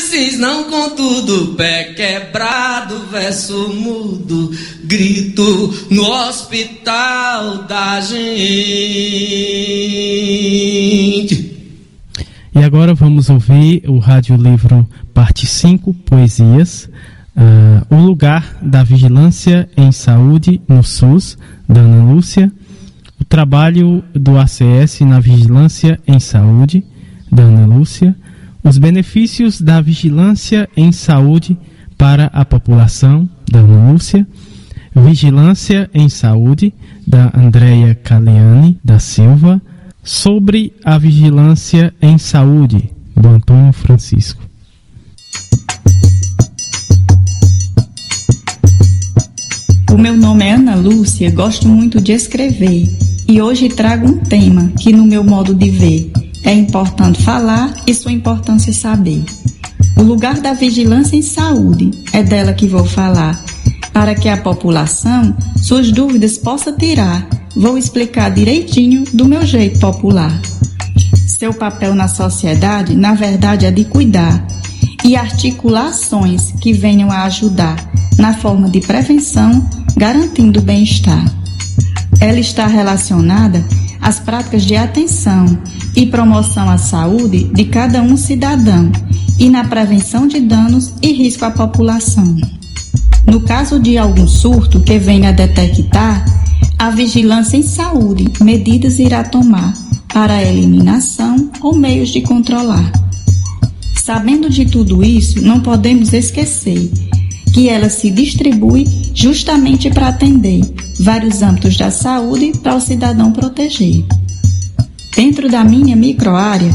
Cis, não contudo, pé quebrado, verso mudo, grito no hospital da gente. E agora vamos ouvir o radiolivro Parte 5, Poesias, ah, O Lugar da Vigilância em Saúde no SUS, da Ana Lúcia, o trabalho do ACS na Vigilância em Saúde, da Ana Lúcia, os benefícios da vigilância em saúde para a população, da Lúcia, Vigilância em Saúde, da Andrea Caliani da Silva, sobre a vigilância em saúde, do Antônio Francisco. O meu nome é Ana Lúcia, gosto muito de escrever e hoje trago um tema que, no meu modo de ver, é importante falar e sua importância saber. O lugar da vigilância em saúde é dela que vou falar, para que a população suas dúvidas possa tirar. Vou explicar direitinho do meu jeito popular. Seu papel na sociedade, na verdade, é de cuidar e articular ações que venham a ajudar na forma de prevenção, garantindo o bem-estar. Ela está relacionada às práticas de atenção e promoção à saúde de cada um cidadão e na prevenção de danos e risco à população. No caso de algum surto que venha a detectar, a vigilância em saúde medidas irá tomar para a eliminação ou meios de controlar. Sabendo de tudo isso, não podemos esquecer que ela se distribui justamente para atender vários âmbitos da saúde para o cidadão proteger. Dentro da minha microárea,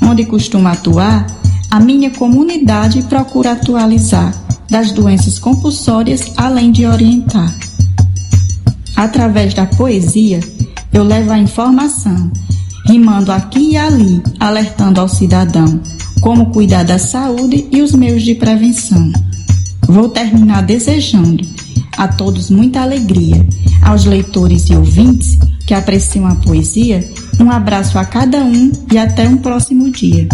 onde costumo atuar, a minha comunidade procura atualizar das doenças compulsórias, além de orientar. Através da poesia, eu levo a informação, rimando aqui e ali, alertando ao cidadão como cuidar da saúde e os meios de prevenção. Vou terminar desejando a todos muita alegria, aos leitores e ouvintes que apreciam a poesia, um abraço a cada um e até um próximo dia.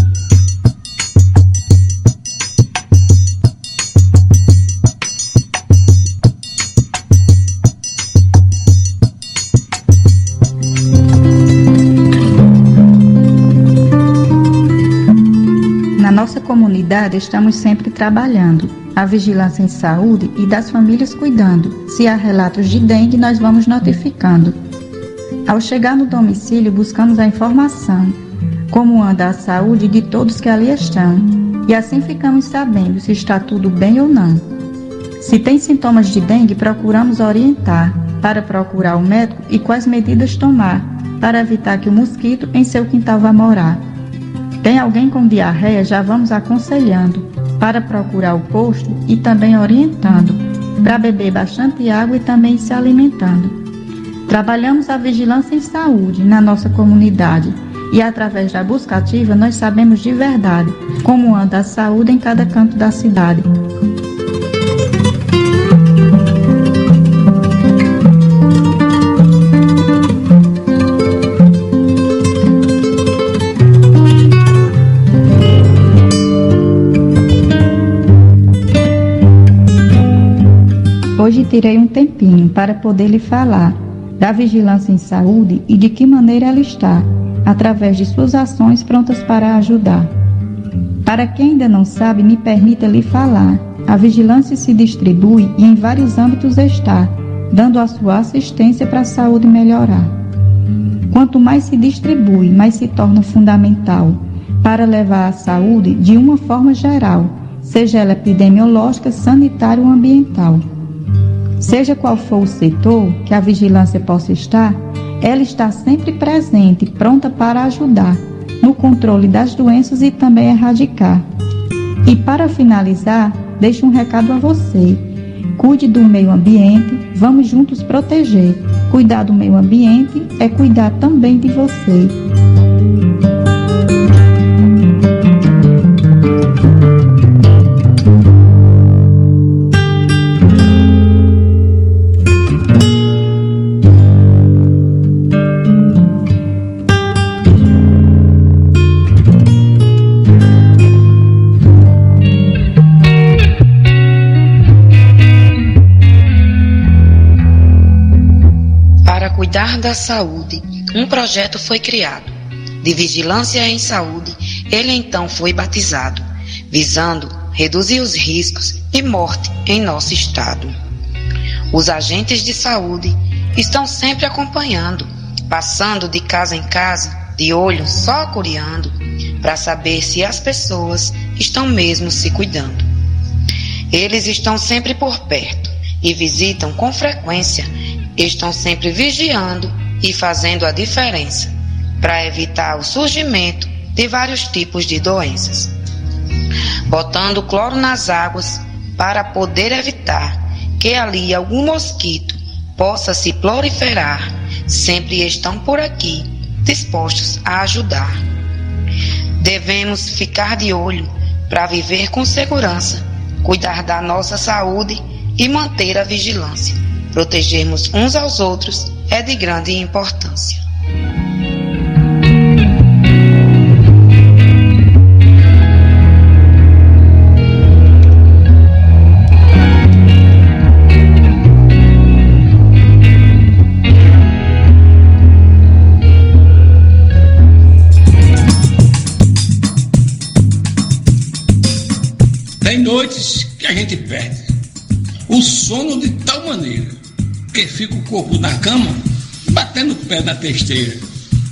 Na nossa comunidade estamos sempre trabalhando a vigilância em saúde e das famílias cuidando. Se há relatos de dengue, nós vamos notificando. Ao chegar no domicílio, buscamos a informação, como anda a saúde de todos que ali estão, e assim ficamos sabendo se está tudo bem ou não. Se tem sintomas de dengue, procuramos orientar para procurar o médico e quais medidas tomar para evitar que o mosquito em seu quintal vá morar. Tem alguém com diarreia, já vamos aconselhando para procurar o posto e também orientando para beber bastante água e também se alimentando. Trabalhamos a vigilância em saúde na nossa comunidade e através da busca ativa nós sabemos de verdade como anda a saúde em cada canto da cidade. Hoje tirei um tempinho para poder lhe falar da vigilância em saúde e de que maneira ela está, através de suas ações prontas para ajudar. Para quem ainda não sabe, me permita lhe falar. A vigilância se distribui e em vários âmbitos está, dando a sua assistência para a saúde melhorar. Quanto mais se distribui, mais se torna fundamental para levar a saúde de uma forma geral, seja ela epidemiológica, sanitária ou ambiental. Seja qual for o setor que a vigilância possa estar, ela está sempre presente, pronta para ajudar no controle das doenças e também erradicar. E para finalizar, deixo um recado a você. Cuide do meio ambiente, vamos juntos proteger. Cuidar do meio ambiente é cuidar também de você. Cuidar da saúde, um projeto foi criado. De vigilância em saúde, ele então foi batizado, visando reduzir os riscos de morte em nosso estado. Os agentes de saúde estão sempre acompanhando, passando de casa em casa, de olho só curiando, para saber se as pessoas estão mesmo se cuidando. Eles estão sempre por perto e visitam com frequência, estão sempre vigiando e fazendo a diferença para evitar o surgimento de vários tipos de doenças. Botando cloro nas águas para poder evitar que ali algum mosquito possa se proliferar, sempre estão por aqui dispostos a ajudar. Devemos ficar de olho para viver com segurança, cuidar da nossa saúde e manter a vigilância protegermos uns aos outros é de grande importância. Tem noites que a gente perde o sono de tal maneira que fica o corpo na cama batendo o pé na testeira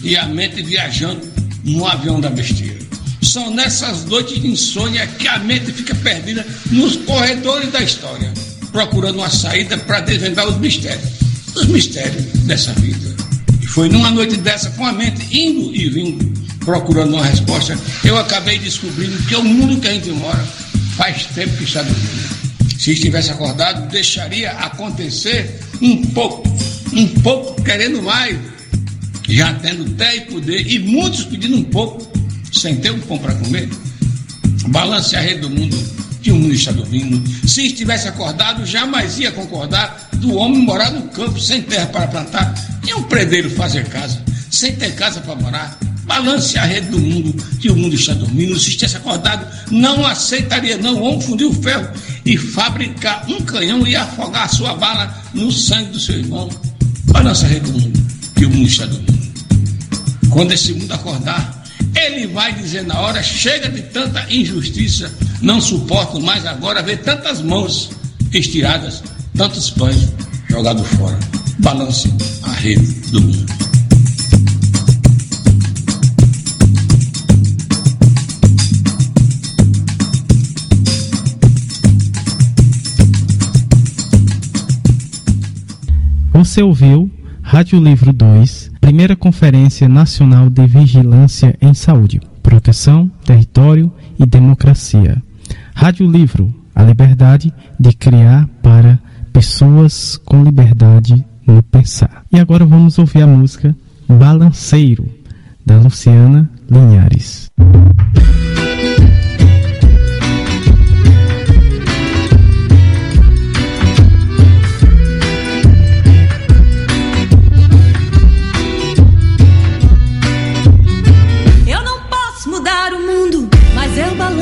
e a mente viajando no avião da besteira. São nessas noites de insônia que a mente fica perdida nos corredores da história, procurando uma saída para desvendar os mistérios, os mistérios dessa vida. E foi numa noite dessa, com a mente indo e vindo, procurando uma resposta, eu acabei descobrindo que o mundo que a gente mora faz tempo que está dormindo. Se estivesse acordado, deixaria acontecer um pouco, um pouco querendo mais, já tendo té e poder, e muitos pedindo um pouco, sem ter um pão para comer. Balance a rede do mundo, que o mundo está dormindo. Se estivesse acordado, jamais ia concordar do homem morar no campo sem terra para plantar e um predeiro fazer casa, sem ter casa para morar. Balance a rede do mundo, que o mundo está dormindo. Se estivesse acordado, não aceitaria não homem fundir o ferro e fabricar um canhão e afogar a sua bala no sangue do seu irmão. Balance a rede do mundo, que o mundo está dormindo. Quando esse mundo acordar, ele vai dizer na hora: chega de tanta injustiça, não suporto mais agora ver tantas mãos estiradas, tantos pães jogados fora. Balance a rede do mundo. Você ouviu Rádio Livro 2, primeira Conferência Nacional de Vigilância em Saúde, Proteção, Território e Democracia. Rádio Livro, a liberdade de criar para pessoas com liberdade no pensar. E agora vamos ouvir a música Balanceiro, da Luciana Linhares. Mundo, mas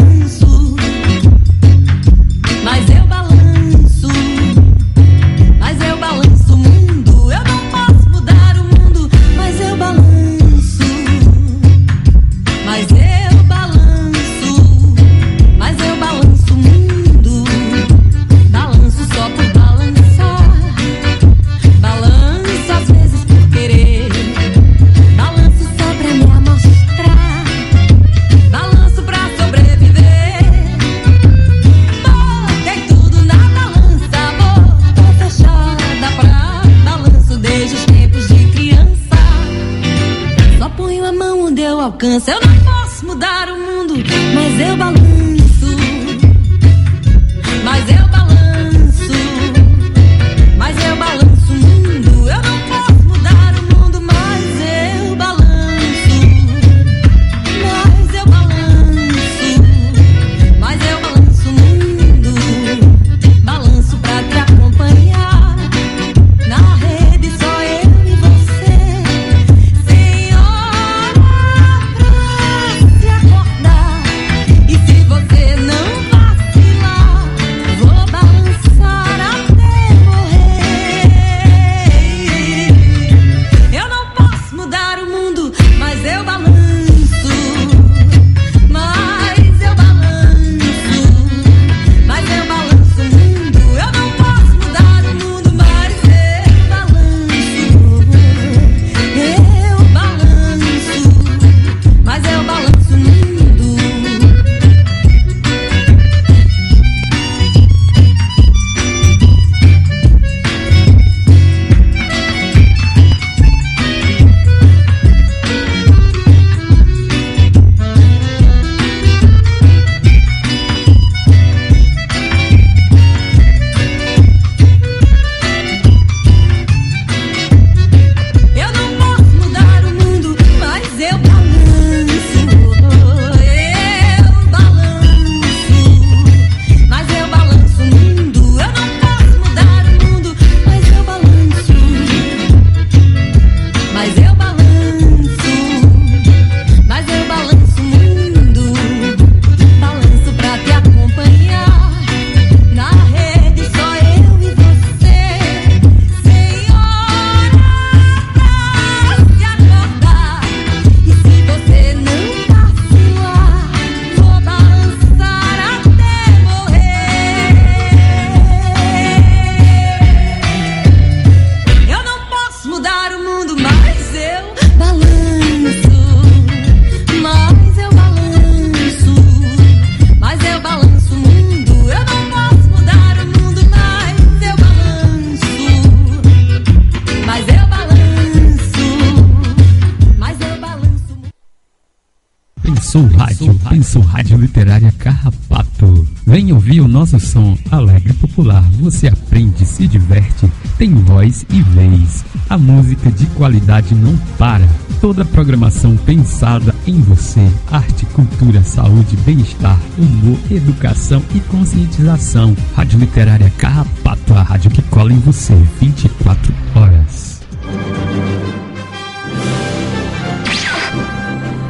não para. Toda a programação pensada em você. Arte, cultura, saúde, bem-estar, humor, educação e conscientização. Rádio Literária Carrapato, a rádio que cola em você 24 horas.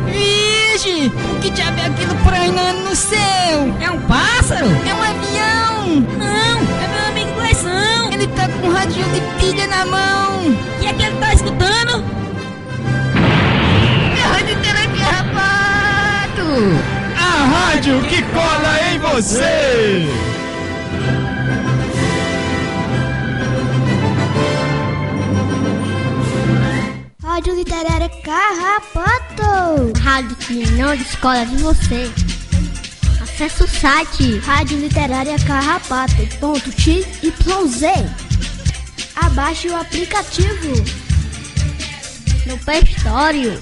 Vixe, que diabo é aquilo prainando no céu? É um pássaro? É um avião? Pilha na mão. E é que ele tá escutando? É a rádio terapia, rapato. A rádio que cola em você! Rádio Literária Carrapato. Rádio que não descola de você. Acesse o site Rádio Literária Carrapato.xyz. Abaixe o aplicativo no Play Store.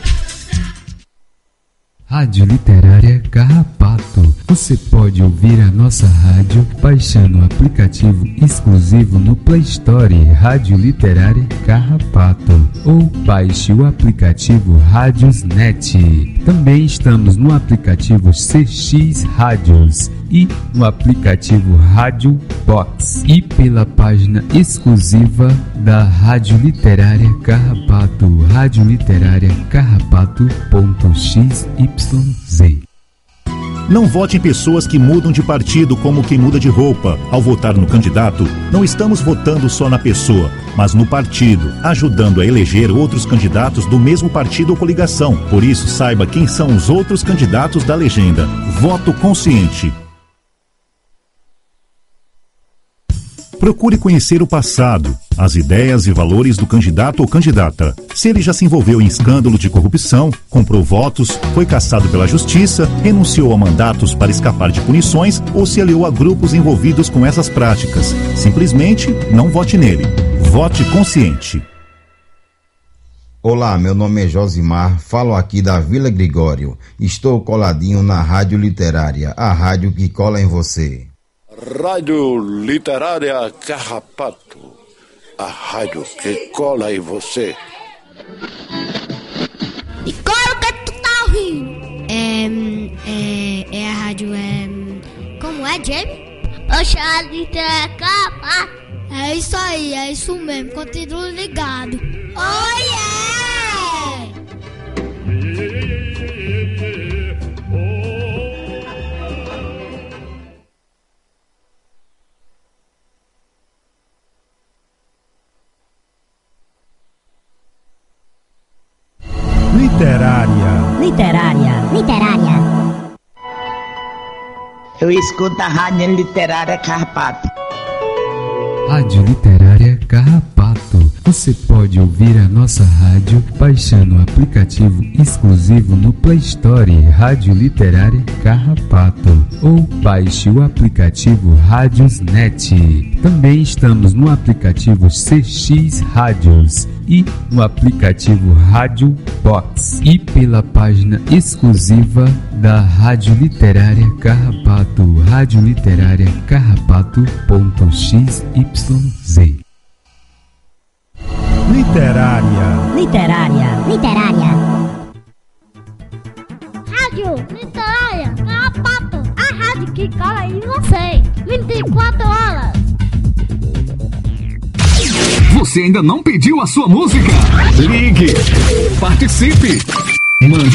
Rádio Literária Carrapato. Você pode ouvir a nossa rádio baixando o aplicativo exclusivo no Play Store Rádio Literária Carrapato ou baixe o aplicativo Rádiosnet. Também estamos no aplicativo CX Rádios e no aplicativo Rádio Box e pela página exclusiva da Rádio Literária Carrapato, Rádio Literária Carrapato.xyz. Não vote em pessoas que mudam de partido como quem muda de roupa. Ao votar no candidato, não estamos votando só na pessoa, mas no partido, ajudando a eleger outros candidatos do mesmo partido ou coligação. Por isso, saiba quem são os outros candidatos da legenda. Voto consciente. Procure conhecer o passado, as ideias e valores do candidato ou candidata. Se ele já se envolveu em escândalo de corrupção, comprou votos, foi caçado pela justiça, renunciou a mandatos para escapar de punições ou se aliou a grupos envolvidos com essas práticas. Simplesmente não vote nele. Vote consciente. Olá, meu nome é Josimar, falo aqui da Vila Gregório. Estou coladinho na Rádio Literária, a rádio que cola em você. Rádio Literária Carrapato, a rádio que cola em você. E claro que tu tá ouvindo. É, é, é a rádio, é... Como é, Jamie? Oxa, a Literária Carrapato. É isso aí, é isso mesmo. Continua ligado. Oh, yeah! Literária. Literária. Literária. Eu escuto a Rádio Literária Carpato. Rádio Literária Carrapato. Você pode ouvir a nossa rádio baixando o aplicativo exclusivo no Play Store Rádio Literária Carrapato ou baixe o aplicativo Rádiosnet. Também estamos no aplicativo CX Rádios e no aplicativo Rádio Box e pela página exclusiva da Rádio Literária Carrapato, Rádio Literária Carrapato.xyz. Literária. Literária. Literária. Rádio Literária Carrapato. A rádio que cola em você. 24 horas. Você ainda não pediu a sua música? Ligue! Participe! Mande